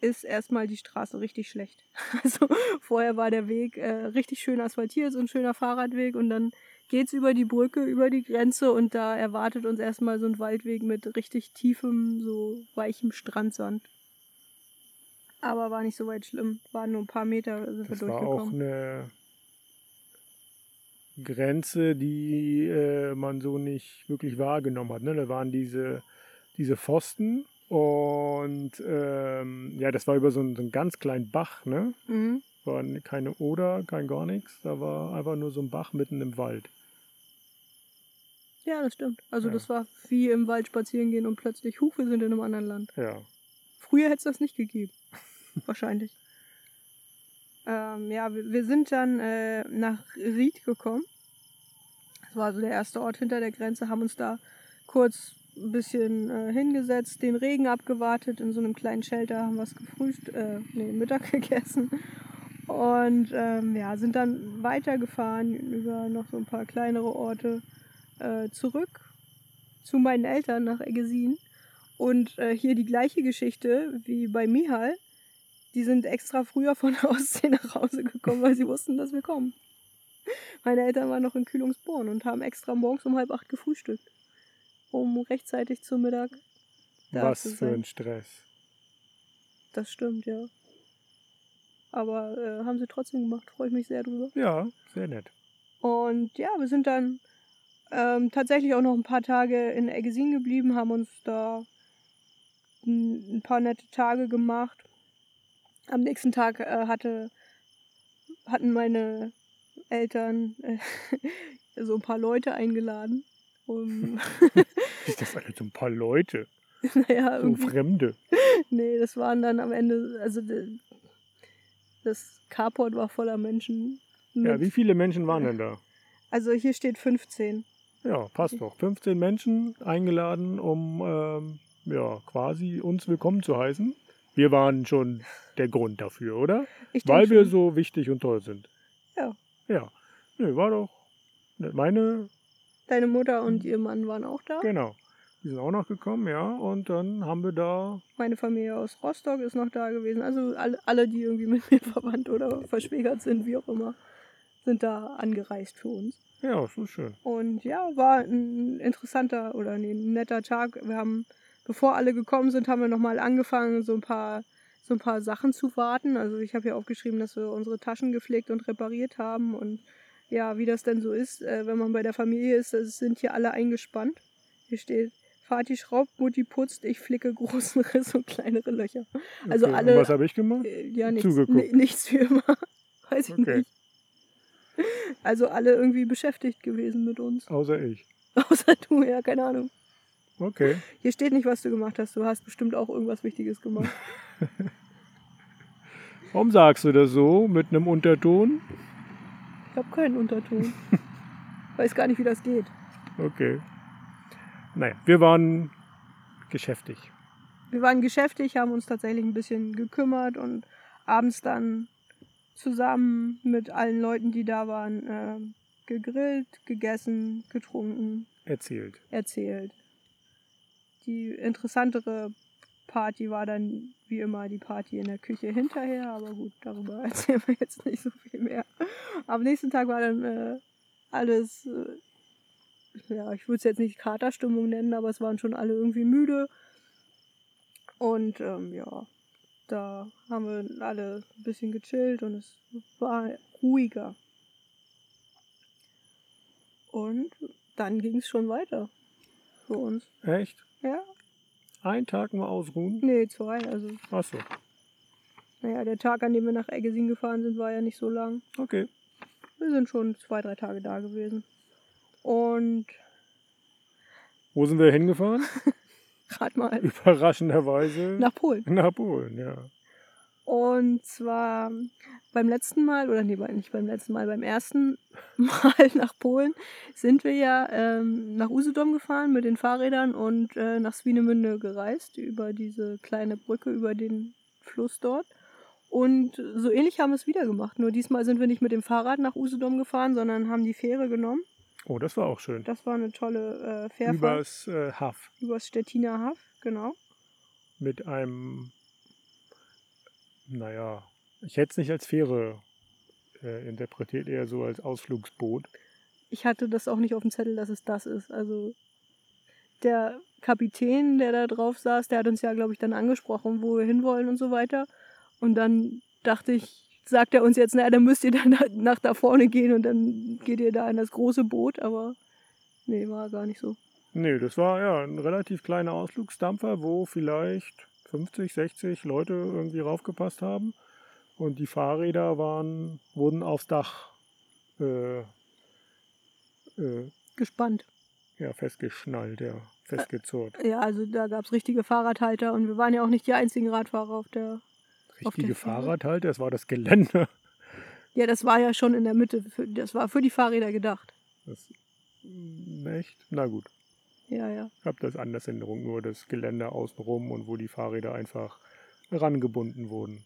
ist erstmal die Straße richtig schlecht. Also vorher war der Weg äh, richtig schön asphaltiert, so ein schöner Fahrradweg und dann geht's über die Brücke, über die Grenze und da erwartet uns erstmal so ein Waldweg mit richtig tiefem, so weichem Strandsand. Aber war nicht so weit schlimm. Waren nur ein paar Meter sind wir
Das war auch
durchgekommen.
eine Grenze, die äh, man so nicht wirklich wahrgenommen hat. Ne? Da waren diese, diese Pfosten und ähm, ja, das war über so einen, so einen ganz kleinen Bach. Ne?
Mhm.
War keine Oder, kein gar nichts. Da war einfach nur so ein Bach mitten im Wald.
Ja, das stimmt. Also
Ja.
das war wie im Wald spazieren gehen und plötzlich, huch, wir sind in einem anderen Land.
Ja.
Früher hätte es das nicht gegeben. Wahrscheinlich. Ähm, ja, wir, sind dann äh, nach Ried gekommen. Das war so der erste Ort hinter der Grenze, haben uns da kurz ein bisschen äh, hingesetzt, den Regen abgewartet, in so einem kleinen Shelter haben was gefrühst, äh, nee, Mittag gegessen. Und ähm, ja, sind dann weitergefahren über noch so ein paar kleinere Orte äh, zurück zu meinen Eltern nach Eggesin. Und äh, hier die gleiche Geschichte wie bei Mihal. Die sind extra früher von der Ostsee nach Hause gekommen, weil sie wussten, dass wir kommen. Meine Eltern waren noch in Kühlungsborn und haben extra morgens um halb acht gefrühstückt, um rechtzeitig zum Mittag da
Was
zu
für
sein.
ein Stress.
Das stimmt, ja. Aber äh, haben sie trotzdem gemacht, freue ich mich sehr drüber.
Ja, sehr nett.
Und ja, wir sind dann ähm, tatsächlich auch noch ein paar Tage in Eggesin geblieben, haben uns da ein, ein paar nette Tage gemacht. Am nächsten Tag äh, hatte, hatten meine Eltern äh, so ein paar Leute eingeladen. Um,
Ist das alle so ein paar Leute?
naja,
So Fremde.
nee, das waren dann am Ende, also das Carport war voller Menschen.
Ja, wie viele Menschen waren denn da?
also hier steht 15.
Ja, passt doch. 15 Menschen eingeladen, um ähm, ja, quasi uns willkommen zu heißen. Wir waren schon der Grund dafür, oder? Weil wir
schon.
so wichtig und toll sind.
Ja.
Ja. Nö, war doch. ne, Meine,
Deine Mutter und ihr Mann waren auch da.
genau. Die sind auch noch gekommen, ja. Und dann haben wir da.
Meine Familie aus Rostock ist noch da gewesen. Also alle, alle, die irgendwie mit mir verwandt oder verschwägert sind, wie auch immer, sind da angereist für uns.
Ja, so schön.
Und ja, war ein interessanter oder nee, ein netter Tag. Wir haben, bevor alle gekommen sind, haben wir nochmal angefangen, so ein paar so ein paar Sachen zu warten. Also ich habe hier aufgeschrieben, dass wir unsere Taschen gepflegt und repariert haben und ja, wie das denn so ist, äh, wenn man bei der Familie ist, sind hier alle eingespannt. Hier steht, Vati schraubt, Mutti putzt, ich flicke großen Riss und kleinere Löcher. Also
Okay,
alle-
Und was habe ich gemacht?
Äh, Ja, nichts,
Zugeguckt.
nichts wie immer. Weiß ich
Okay.
nicht. Also alle irgendwie beschäftigt gewesen mit uns.
Außer ich.
Außer du, ja, keine Ahnung.
Okay.
Hier steht nicht, was du gemacht hast. Du hast bestimmt auch irgendwas Wichtiges gemacht.
Warum sagst du das so mit einem Unterton?
Ich habe keinen Unterton. Weiß gar nicht, wie das geht.
Okay. Naja, wir waren geschäftig.
Wir waren geschäftig, haben uns tatsächlich ein bisschen gekümmert und abends dann zusammen mit allen Leuten, die da waren, äh, gegrillt, gegessen, getrunken,
Erzählt.
erzählt. Die interessantere Party war dann wie immer die Party in der Küche hinterher, aber gut, darüber erzählen wir jetzt nicht so viel mehr. Am nächsten Tag war dann äh, alles, äh, ja, ich würde es jetzt nicht Katerstimmung nennen, aber es waren schon alle irgendwie müde. Und ähm, ja, da haben wir alle ein bisschen gechillt und es war ruhiger. Und dann ging es schon weiter für uns.
Echt?
Ja,
Ein Tag mal ausruhen?
nee, zwei. Also,
Achso.
naja, der Tag, an dem wir nach Eggesin gefahren sind, war ja nicht so lang.
Okay.
Wir sind schon zwei, drei Tage da gewesen. Und
Wo sind wir hingefahren?
rat mal,
Überraschenderweise
nach Polen.
nach Polen, ja.
Und zwar beim letzten Mal, oder nee, nicht beim letzten Mal, beim ersten Mal nach Polen sind wir ja ähm, nach Usedom gefahren mit den Fahrrädern und äh, nach Swinemünde gereist, über diese kleine Brücke, über den Fluss dort. Und so ähnlich haben wir es wieder gemacht. Nur diesmal sind wir nicht mit dem Fahrrad nach Usedom gefahren, sondern haben die Fähre genommen.
Oh, das war auch schön.
Das war eine tolle äh, Fährfahrt
Übers äh, Haff
übers Stettiner Haff, genau.
mit einem, naja, ich hätte es nicht als Fähre äh, interpretiert, eher so als Ausflugsboot.
ich hatte das auch nicht auf dem Zettel, dass es das ist. Also der Kapitän, der da drauf saß, der hat uns ja, glaube ich, dann angesprochen, wo wir hinwollen und so weiter. Und dann dachte ich, sagt er uns jetzt, naja, dann müsst ihr dann nach da vorne gehen und dann geht ihr da in das große Boot. Aber nee, war gar nicht so.
Nee, das war ja ein relativ kleiner Ausflugsdampfer, wo vielleicht 50, 60 Leute irgendwie raufgepasst haben. Und die Fahrräder waren, wurden aufs Dach äh, äh,
Gespannt.
ja, festgeschnallt, ja, festgezurrt.
Ja, also da gab es richtige Fahrradhalter und wir waren ja auch nicht die einzigen Radfahrer auf der. auf
Richtige
Fahre.
Fahrradhalter, das war das Geländer.
Ja, das war ja schon in der Mitte. Das war für die Fahrräder gedacht.
Das, mm, echt? Na gut.
Ja, ja.
Ich habe das anders in Erinnerung, nur das Geländer außenrum und wo die Fahrräder einfach rangebunden wurden.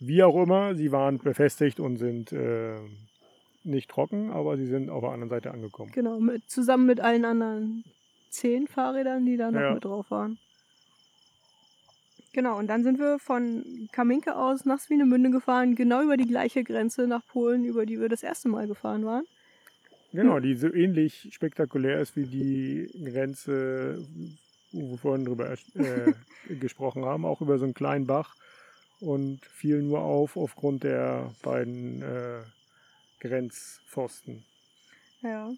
Wie auch immer, sie waren befestigt und sind äh, nicht trocken, aber sie sind auf der anderen Seite angekommen.
Genau, mit, zusammen mit allen anderen zehn Fahrrädern, die da noch
Ja.
mit drauf waren. Genau, und dann sind wir von Kaminke aus nach Swinemünde gefahren, genau über die gleiche Grenze nach Polen, über die wir das erste Mal gefahren waren.
Genau, die so ähnlich spektakulär ist wie die Grenze, wo wir vorhin drüber äh, gesprochen haben, auch über so einen kleinen Bach und fiel nur auf aufgrund der beiden äh, Grenzpfosten.
Ja.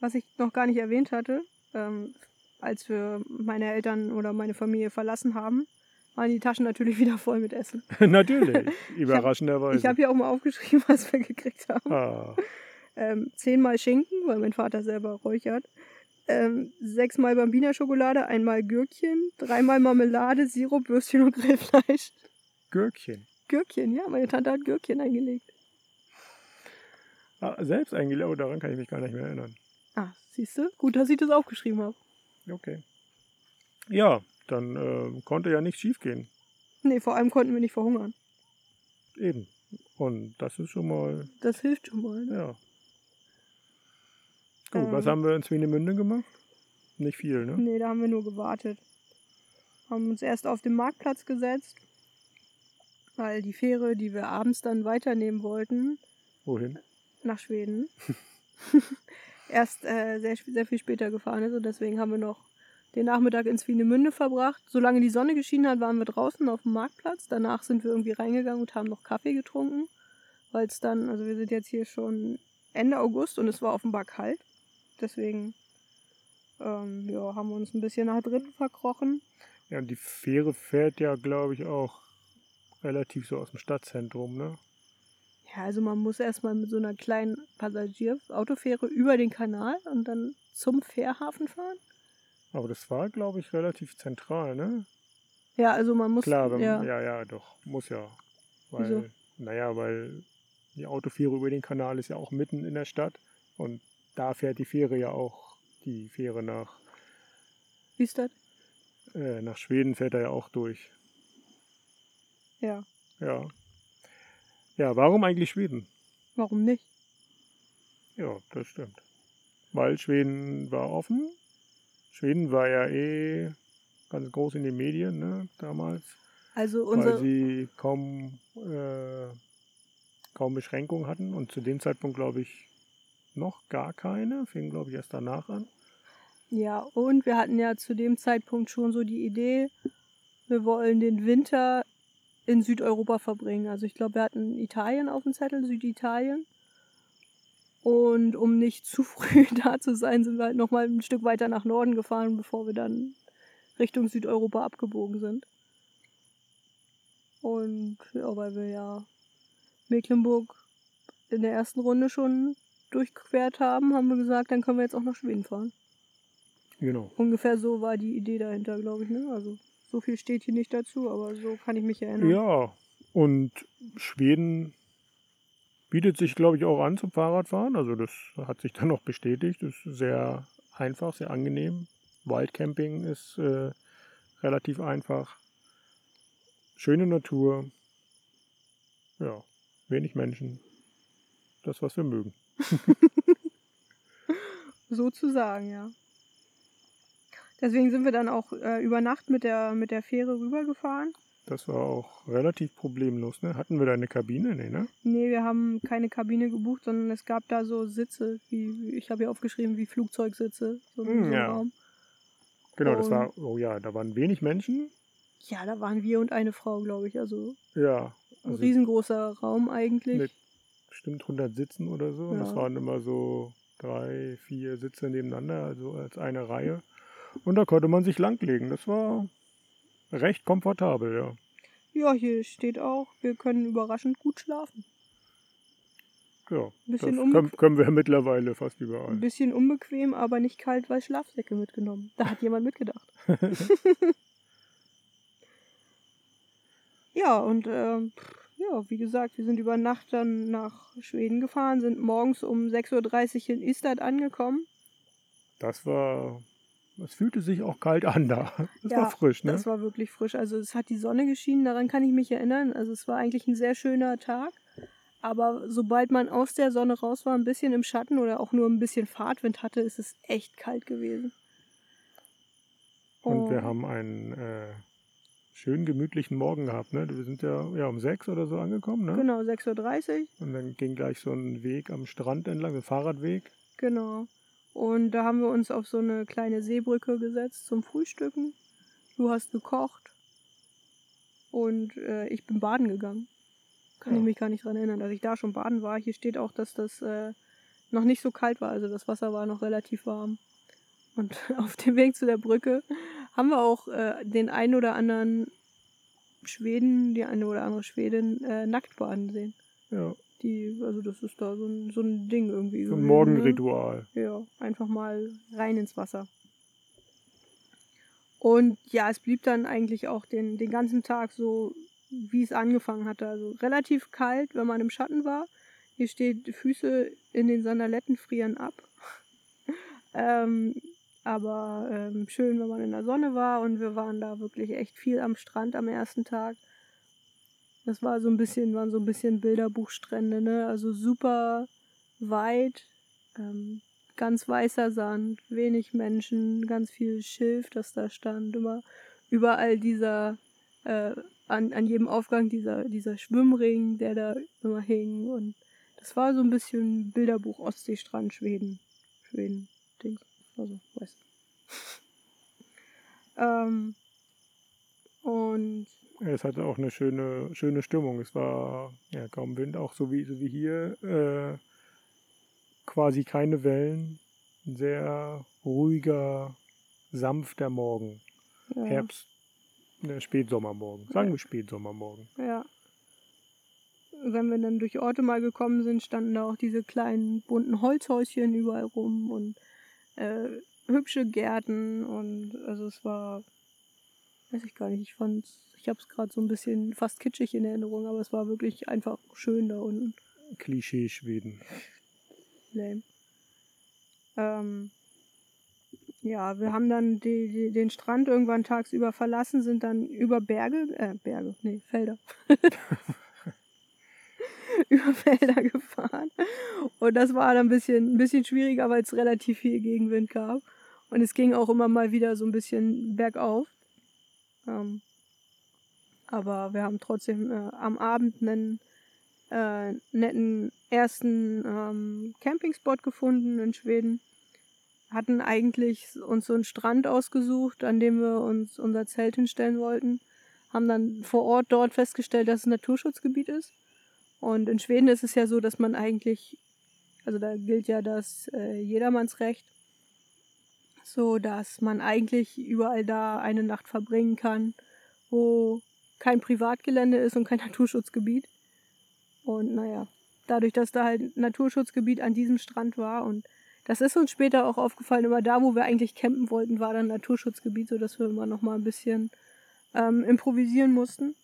Was ich noch gar nicht erwähnt hatte, ähm, als wir meine Eltern oder meine Familie verlassen haben, waren die Taschen natürlich wieder voll mit Essen.
Natürlich, überraschenderweise.
Ich habe hier auch mal aufgeschrieben, was wir gekriegt haben.
ah,
Ähm, zehnmal Schinken, weil mein Vater selber räuchert. Ähm, sechsmal Bambina-Schokolade, einmal Gürkchen, dreimal Marmelade, Sirup, Würstchen und Grillfleisch.
Gürkchen.
Gürkchen, ja, meine Tante hat Gürkchen eingelegt.
Ah, selbst eingelegt, oh, daran kann ich mich gar nicht mehr erinnern.
Ah, siehst du? Gut, dass ich das aufgeschrieben habe.
Okay. Ja, dann äh, konnte ja nichts schiefgehen.
Nee, vor allem konnten wir nicht verhungern.
Eben. Und das ist schon mal,
Das hilft schon mal. Ne?
ja. Gut, was
Ähm.
haben wir in Swinemünde gemacht? Nicht viel, ne?
Nee, da haben wir nur gewartet. Haben uns erst auf den Marktplatz gesetzt, weil die Fähre, die wir abends dann weiternehmen wollten,
Wohin?
nach Schweden, erst äh, sehr, sehr viel später gefahren ist. Und deswegen haben wir noch den Nachmittag in Swinemünde verbracht. Solange die Sonne geschienen hat, waren wir draußen auf dem Marktplatz. Danach sind wir irgendwie reingegangen und haben noch Kaffee getrunken, weil es dann, also wir sind jetzt hier schon Ende August und es war offenbar kalt. Deswegen ähm, ja, haben wir uns ein bisschen nach drinnen verkrochen.
Ja, und die Fähre fährt ja, glaube ich, auch relativ so aus dem Stadtzentrum, ne?
Ja, also man muss erstmal mit so einer kleinen Passagier-Autofähre über den Kanal und dann zum Fährhafen fahren.
Aber das war, glaube ich, relativ zentral, ne?
Ja, also man muss.
Klar, wenn,
ja,
ja. ja, doch, muss ja. Weil,
Wieso?
naja, weil die Autofähre über den Kanal ist ja auch mitten in der Stadt und da fährt die Fähre ja auch, die Fähre nach,
Wie ist das?
äh, nach Schweden fährt er ja auch durch.
Ja,
Ja. Ja, warum eigentlich Schweden?
warum nicht?
Ja, das stimmt. Weil Schweden war offen. Schweden war ja eh ganz groß in den Medien, ne, damals.
Also
weil
unsere.
sie kaum, äh, kaum Beschränkungen hatten und zu dem Zeitpunkt, glaube ich, noch gar keine. Fing, glaube ich, erst danach an.
Ja, und wir hatten ja zu dem Zeitpunkt schon so die Idee, wir wollen den Winter in Südeuropa verbringen. Also ich glaube, wir hatten Italien auf dem Zettel, Süditalien. Und um nicht zu früh da zu sein, sind wir halt nochmal ein Stück weiter nach Norden gefahren, bevor wir dann Richtung Südeuropa abgebogen sind. Und ja, weil wir ja Mecklenburg in der ersten Runde schon durchquert haben, haben wir gesagt, dann können wir jetzt auch nach Schweden fahren.
Genau.
Ungefähr so war die Idee dahinter, glaube ich. Ne? Also so viel steht hier nicht dazu, aber so kann ich mich erinnern.
Ja, und Schweden bietet sich, glaube ich, auch an zum Fahrradfahren. Also das hat sich dann noch bestätigt. Ist sehr einfach, sehr angenehm. Waldcamping ist äh, relativ einfach. Schöne Natur. Ja, wenig Menschen. Das, was wir mögen.
Sozusagen, ja. Deswegen sind wir dann auch äh, über Nacht mit der, mit der Fähre rübergefahren.
Das war auch relativ problemlos. Ne? Hatten wir da eine Kabine? Nee, ne?
Nee, wir haben keine Kabine gebucht, sondern es gab da so Sitze, wie, ich habe hier aufgeschrieben, wie Flugzeugsitze. So, einem
ja.
Raum.
Genau, das
Und-
war, oh ja, da waren wenig Menschen.
Ja, da waren wir und eine Frau, glaube ich. Also
Ja,
ein
also
riesengroßer Raum eigentlich.
mit bestimmt 100 Sitzen oder so. Und das
Ja.
waren immer so drei, vier Sitze nebeneinander, also als eine Reihe. Und da konnte man sich langlegen. Das war recht komfortabel, ja.
Ja, hier steht auch, wir können überraschend gut schlafen.
Ja,
Bisschen
das können, wir mittlerweile fast
Ein
überall.
bisschen unbequem, aber nicht kalt, weil Schlafsäcke mitgenommen. Da hat jemand mitgedacht. ja, und ähm, ja, wie gesagt, wir sind über Nacht dann nach Schweden gefahren, sind morgens um 6.30 Uhr in Istad angekommen.
Das war, es fühlte sich auch kalt an da. Das
Ja,
war frisch, ne?
Das war wirklich frisch. Also es hat die Sonne geschienen, daran kann ich mich erinnern. Also es war eigentlich ein sehr schöner Tag. Aber sobald man aus der Sonne raus war, ein bisschen im Schatten oder auch nur ein bisschen Fahrtwind hatte, ist es echt kalt gewesen.
Und wir
Oh.
haben einen äh, schönen gemütlichen Morgen gehabt, ne? Wir sind ja, ja um sechs oder so angekommen, ne?
Genau, 6.30 Uhr.
Und dann ging gleich so ein Weg am Strand entlang, ein Fahrradweg.
Genau. Und da haben wir uns auf so eine kleine Seebrücke gesetzt zum Frühstücken. Du hast gekocht. Und äh, ich bin baden gegangen. Kann
Ja.
ich mich gar nicht dran erinnern, dass ich da schon baden war. Hier steht auch, dass das äh, noch nicht so kalt war. Also das Wasser war noch relativ warm. Und auf dem Weg zu der Brücke haben wir auch äh, den einen oder anderen Schweden, die eine oder andere Schwedin äh, nackt baden sehen.
Ja,
Die, also das ist da so ein, so ein Ding irgendwie.
so ein
ne?
Morgenritual.
Ja, einfach mal rein ins Wasser. Und ja, es blieb dann eigentlich auch den, den ganzen Tag so, wie es angefangen hatte. Also relativ kalt, wenn man im Schatten war. Hier steht, Füße in den Sandaletten frieren ab. ähm, aber ähm, schön, wenn man in der Sonne war und wir waren da wirklich echt viel am Strand am ersten Tag. Das war so ein bisschen, waren so ein bisschen Bilderbuchstrände, ne? Also super weit, ähm, ganz weißer Sand, wenig Menschen, ganz viel Schilf, das da stand. Immer überall dieser, äh, an, an jedem Aufgang dieser, dieser Schwimmring, der da immer hing. Und das war so ein bisschen Bilderbuch Ostseestrand, Schweden. Schweden, Dings. Also, weißt du. ähm, und
Es hatte auch eine schöne, schöne Stimmung. Es war ja kaum Wind, auch so wie, so wie hier. Äh, quasi keine Wellen. Ein sehr ruhiger, sanfter Morgen.
ja,
Herbst, ne, Spätsommermorgen. Sagen wir Spätsommermorgen.
Ja. Wenn wir dann durch Orte mal gekommen sind, standen da auch diese kleinen bunten Holzhäuschen überall rum und äh, hübsche Gärten und also es war, weiß ich gar nicht, ich fand's, ich hab's gerade so ein bisschen fast kitschig in Erinnerung, aber es war wirklich einfach schön da unten.
Klischee Schweden.
Lame. Ähm, ja, wir haben dann die, die, den Strand irgendwann tagsüber verlassen, sind dann über Berge, äh, Berge, nee, Felder. über Felder gefahren. Und das war dann ein bisschen, ein bisschen schwieriger, weil es relativ viel Gegenwind gab. Und es ging auch immer mal wieder so ein bisschen bergauf. Ähm, aber wir haben trotzdem äh, am Abend einen äh, netten ersten ähm, Campingspot gefunden in Schweden. Hatten eigentlich uns so einen Strand ausgesucht, an dem wir uns unser Zelt hinstellen wollten. Haben dann vor Ort dort festgestellt, dass es ein Naturschutzgebiet ist. Und in Schweden ist es ja so, dass man eigentlich, also da gilt ja das äh, Jedermannsrecht, so dass man eigentlich überall da eine Nacht verbringen kann, wo kein Privatgelände ist und kein Naturschutzgebiet. Und naja, dadurch, dass da halt Naturschutzgebiet an diesem Strand war und das ist uns später auch aufgefallen, immer da, wo wir eigentlich campen wollten, war dann Naturschutzgebiet, sodass wir immer noch mal ein bisschen ähm, improvisieren mussten.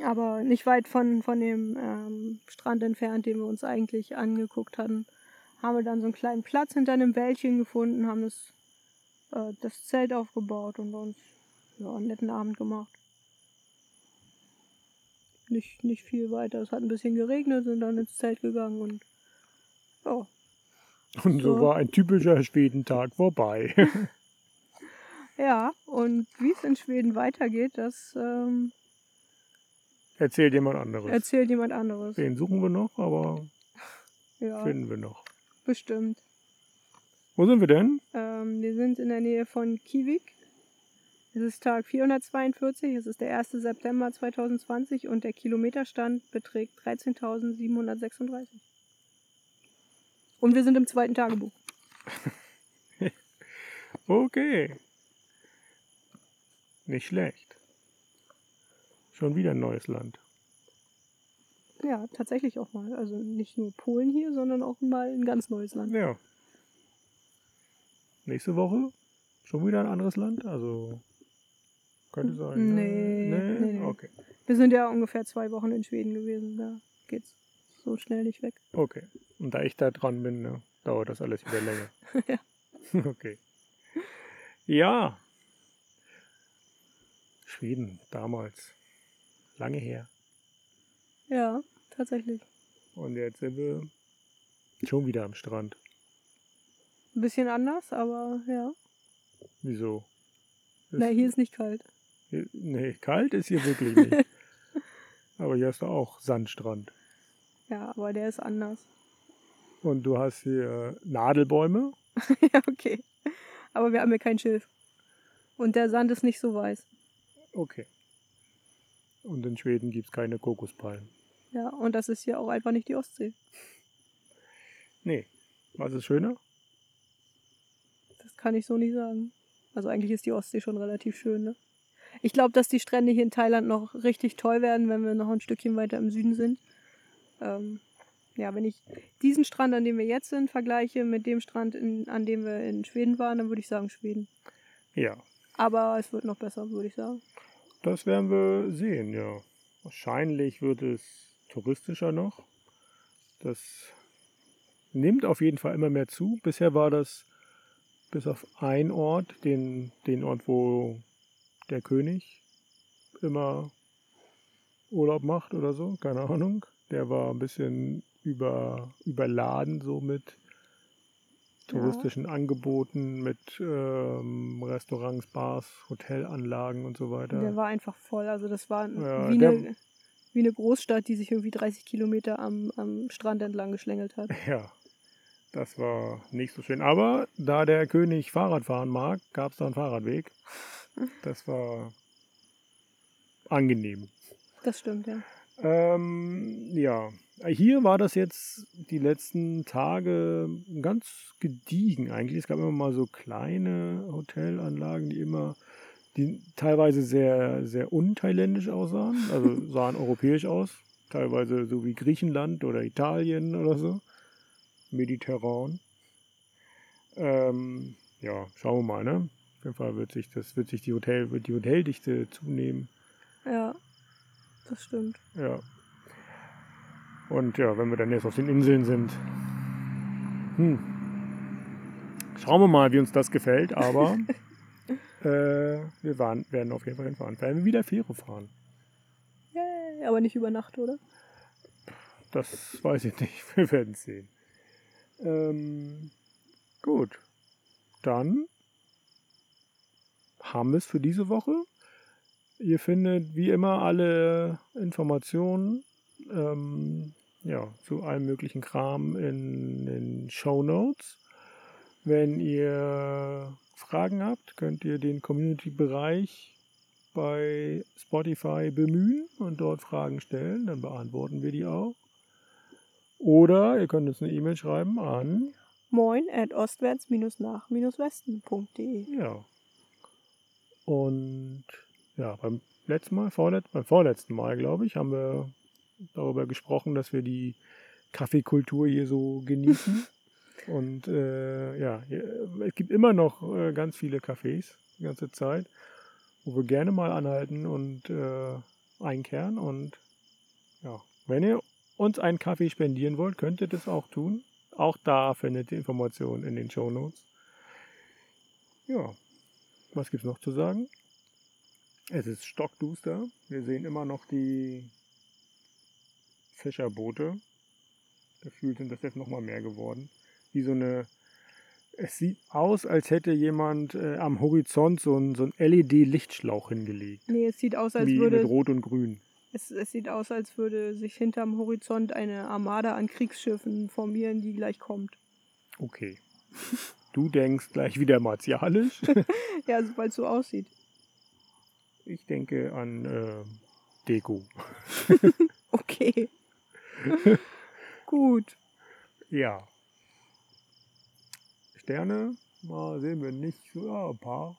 Aber nicht weit von, von dem ähm, Strand entfernt, den wir uns eigentlich angeguckt hatten, haben wir dann so einen kleinen Platz hinter einem Wäldchen gefunden, haben das, äh, das Zelt aufgebaut und uns ja, einen netten Abend gemacht. Nicht, nicht viel weiter. Es hat ein bisschen geregnet, sind dann ins Zelt gegangen und ja,
Und so
So.
war ein typischer Schwedentag vorbei.
Ja, und wie es in Schweden weitergeht, das ähm,
Erzählt jemand anderes.
erzählt jemand anderes.
Den suchen wir noch, aber
Ja,
finden wir noch.
bestimmt.
Wo sind wir denn?
Ähm, wir sind in der Nähe von Kivik. Es ist Tag 442, es ist der 1. September 2020 und der Kilometerstand beträgt 13.736. Und wir sind im zweiten Tagebuch.
Okay. Nicht schlecht. Schon wieder ein neues Land.
Ja, tatsächlich auch mal. Also nicht nur Polen hier, sondern auch mal ein ganz neues Land.
Ja. Nächste Woche schon wieder ein anderes Land. Also Könnte sein. ne?
Nee,
Nee?
nee, nee.
Okay.
Wir sind ja ungefähr zwei Wochen in Schweden gewesen. Da geht's so schnell nicht weg.
Okay. Und da ich da dran bin, ne, dauert das alles wieder länger.
Ja.
Okay. Ja. Schweden, damals. Lange her.
Ja, tatsächlich.
Und jetzt sind wir schon wieder am Strand.
Ein bisschen anders, aber ja.
Wieso?
Na, hier ist nicht kalt.
Hier- Nee, kalt ist hier wirklich nicht. Aber hier hast du auch Sandstrand.
Ja, aber der ist anders.
Und du hast hier Nadelbäume.
ja, okay. Aber wir haben hier kein Schilf. Und der Sand ist nicht so weiß.
Okay. Und in Schweden gibt es keine Kokospalmen.
Ja, und das ist hier auch einfach nicht die Ostsee.
Nee. Was ist schöner?
Das kann ich so nicht sagen. Also eigentlich ist die Ostsee schon relativ schön, ne? Ich glaube, dass die Strände hier in Thailand noch richtig toll werden, wenn wir noch ein Stückchen weiter im Süden sind. Ähm, ja, wenn ich diesen Strand, an dem wir jetzt sind, vergleiche mit dem Strand, in, an dem wir in Schweden waren, dann würde ich sagen Schweden.
Ja.
Aber es wird noch besser, würde ich sagen.
Das werden wir sehen, ja. Wahrscheinlich wird es touristischer noch. Das nimmt auf jeden Fall immer mehr zu. Bisher war das bis auf einen Ort, den, den Ort, wo der König immer Urlaub macht oder so, keine Ahnung. Der war ein bisschen über, überladen so mit touristischen Angeboten, mit ähm, Restaurants, Bars, Hotelanlagen und so weiter.
Der war einfach voll. Also das war
Ja,
wie,
der-
eine, wie eine Großstadt, die sich irgendwie 30 Kilometer am, am Strand entlang geschlängelt hat.
Ja, das war nicht so schön. Aber da der König Fahrrad fahren mag, gab es da einen Fahrradweg. Das war angenehm.
Das stimmt, ja.
Ähm, ja, hier war das jetzt die letzten Tage ganz gediegen eigentlich. Es gab immer mal so kleine Hotelanlagen, die immer, die teilweise sehr, sehr unthailändisch aussahen, also sahen europäisch aus, teilweise so wie Griechenland oder Italien oder so, mediterran. Ähm, ja, schauen wir mal, ne? Auf jeden Fall wird sich das, wird sich die Hotel, wird die Hoteldichte zunehmen.
Ja, das stimmt.
Ja. Und ja, wenn wir dann jetzt auf den Inseln sind, hm, schauen wir mal, wie uns das gefällt, aber äh, wir waren, werden auf jeden Fall hinfahren. Werden wir wieder Fähre fahren?
Yay, aber nicht über Nacht, oder?
Das weiß ich nicht. Wir werden sehen. Ähm, gut. Dann haben wir es für diese Woche. Ihr findet wie immer alle Informationen ähm, ja, zu allem möglichen Kram in den Show Notes. Wenn ihr Fragen habt, könnt ihr den Community-Bereich bei Spotify bemühen und dort Fragen stellen. Dann beantworten wir die auch. Oder ihr könnt uns eine E-Mail schreiben an,
Moin at ostwärts-nach-westen.de.
ja. Und ja, beim letzten Mal, vorlet beim vorletzten Mal, glaube ich, haben wir darüber gesprochen, dass wir die Kaffeekultur hier so genießen. Und äh, ja, es gibt immer noch äh, ganz viele Cafés die ganze Zeit, wo wir gerne mal anhalten und äh, einkehren. Und ja, wenn ihr uns einen Kaffee spendieren wollt, könnt ihr das auch tun. Auch da findet ihr Informationen in den Show Notes. Ja, was gibt's noch zu sagen? Es ist stockduster. Wir sehen immer noch die Fischerboote. Gefühlt sind das jetzt noch mal mehr geworden. Wie so eine. Es sieht aus, als hätte jemand äh, am Horizont so einen so LED-Lichtschlauch hingelegt.
Nee, es sieht aus, als
Wie
würde
mit Rot und Grün.
es, es sieht aus, als würde sich hinterm Horizont eine Armada an Kriegsschiffen formieren, die gleich kommt.
Okay. Du denkst gleich wieder martialisch.
Ja, weil es so aussieht.
Ich denke an äh, Deko.
Okay. Gut.
Ja. Sterne, mal sehen wir nicht. Ja, ein paar.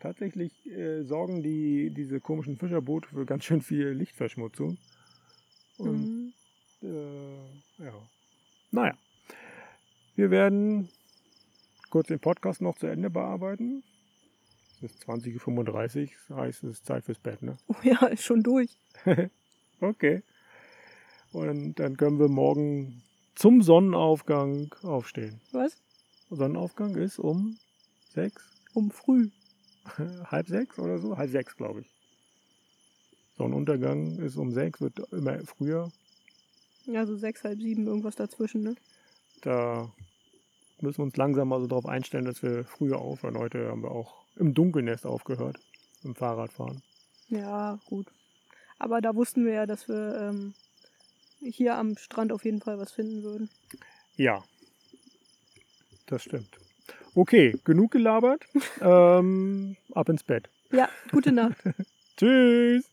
Tatsächlich äh, sorgen die, diese komischen Fischerboote für ganz schön viel Lichtverschmutzung. Und
Mhm.
äh, ja. Naja. Wir werden kurz den Podcast noch zu Ende bearbeiten. Es ist 20.35 Uhr, heißt es ist Zeit fürs Bett, ne?
Oh ja, ist schon durch.
Okay. Und dann können wir morgen zum Sonnenaufgang aufstehen.
Was?
Sonnenaufgang ist um sechs,
Um früh.
halb sechs oder so? Halb sechs, glaube ich. Sonnenuntergang ist um sechs, wird immer früher.
Ja, so sechs, halb sieben, irgendwas dazwischen, ne?
Da müssen wir uns langsam mal so drauf einstellen, dass wir früher aufhören. Heute haben wir auch im Dunkeln erst aufgehört, im Fahrradfahren.
Ja, gut. Aber da wussten wir ja, dass wir ähm, hier am Strand auf jeden Fall was finden würden.
Ja, das stimmt. Okay, genug gelabert. ähm, ab ins Bett.
Ja, gute Nacht.
Tschüss.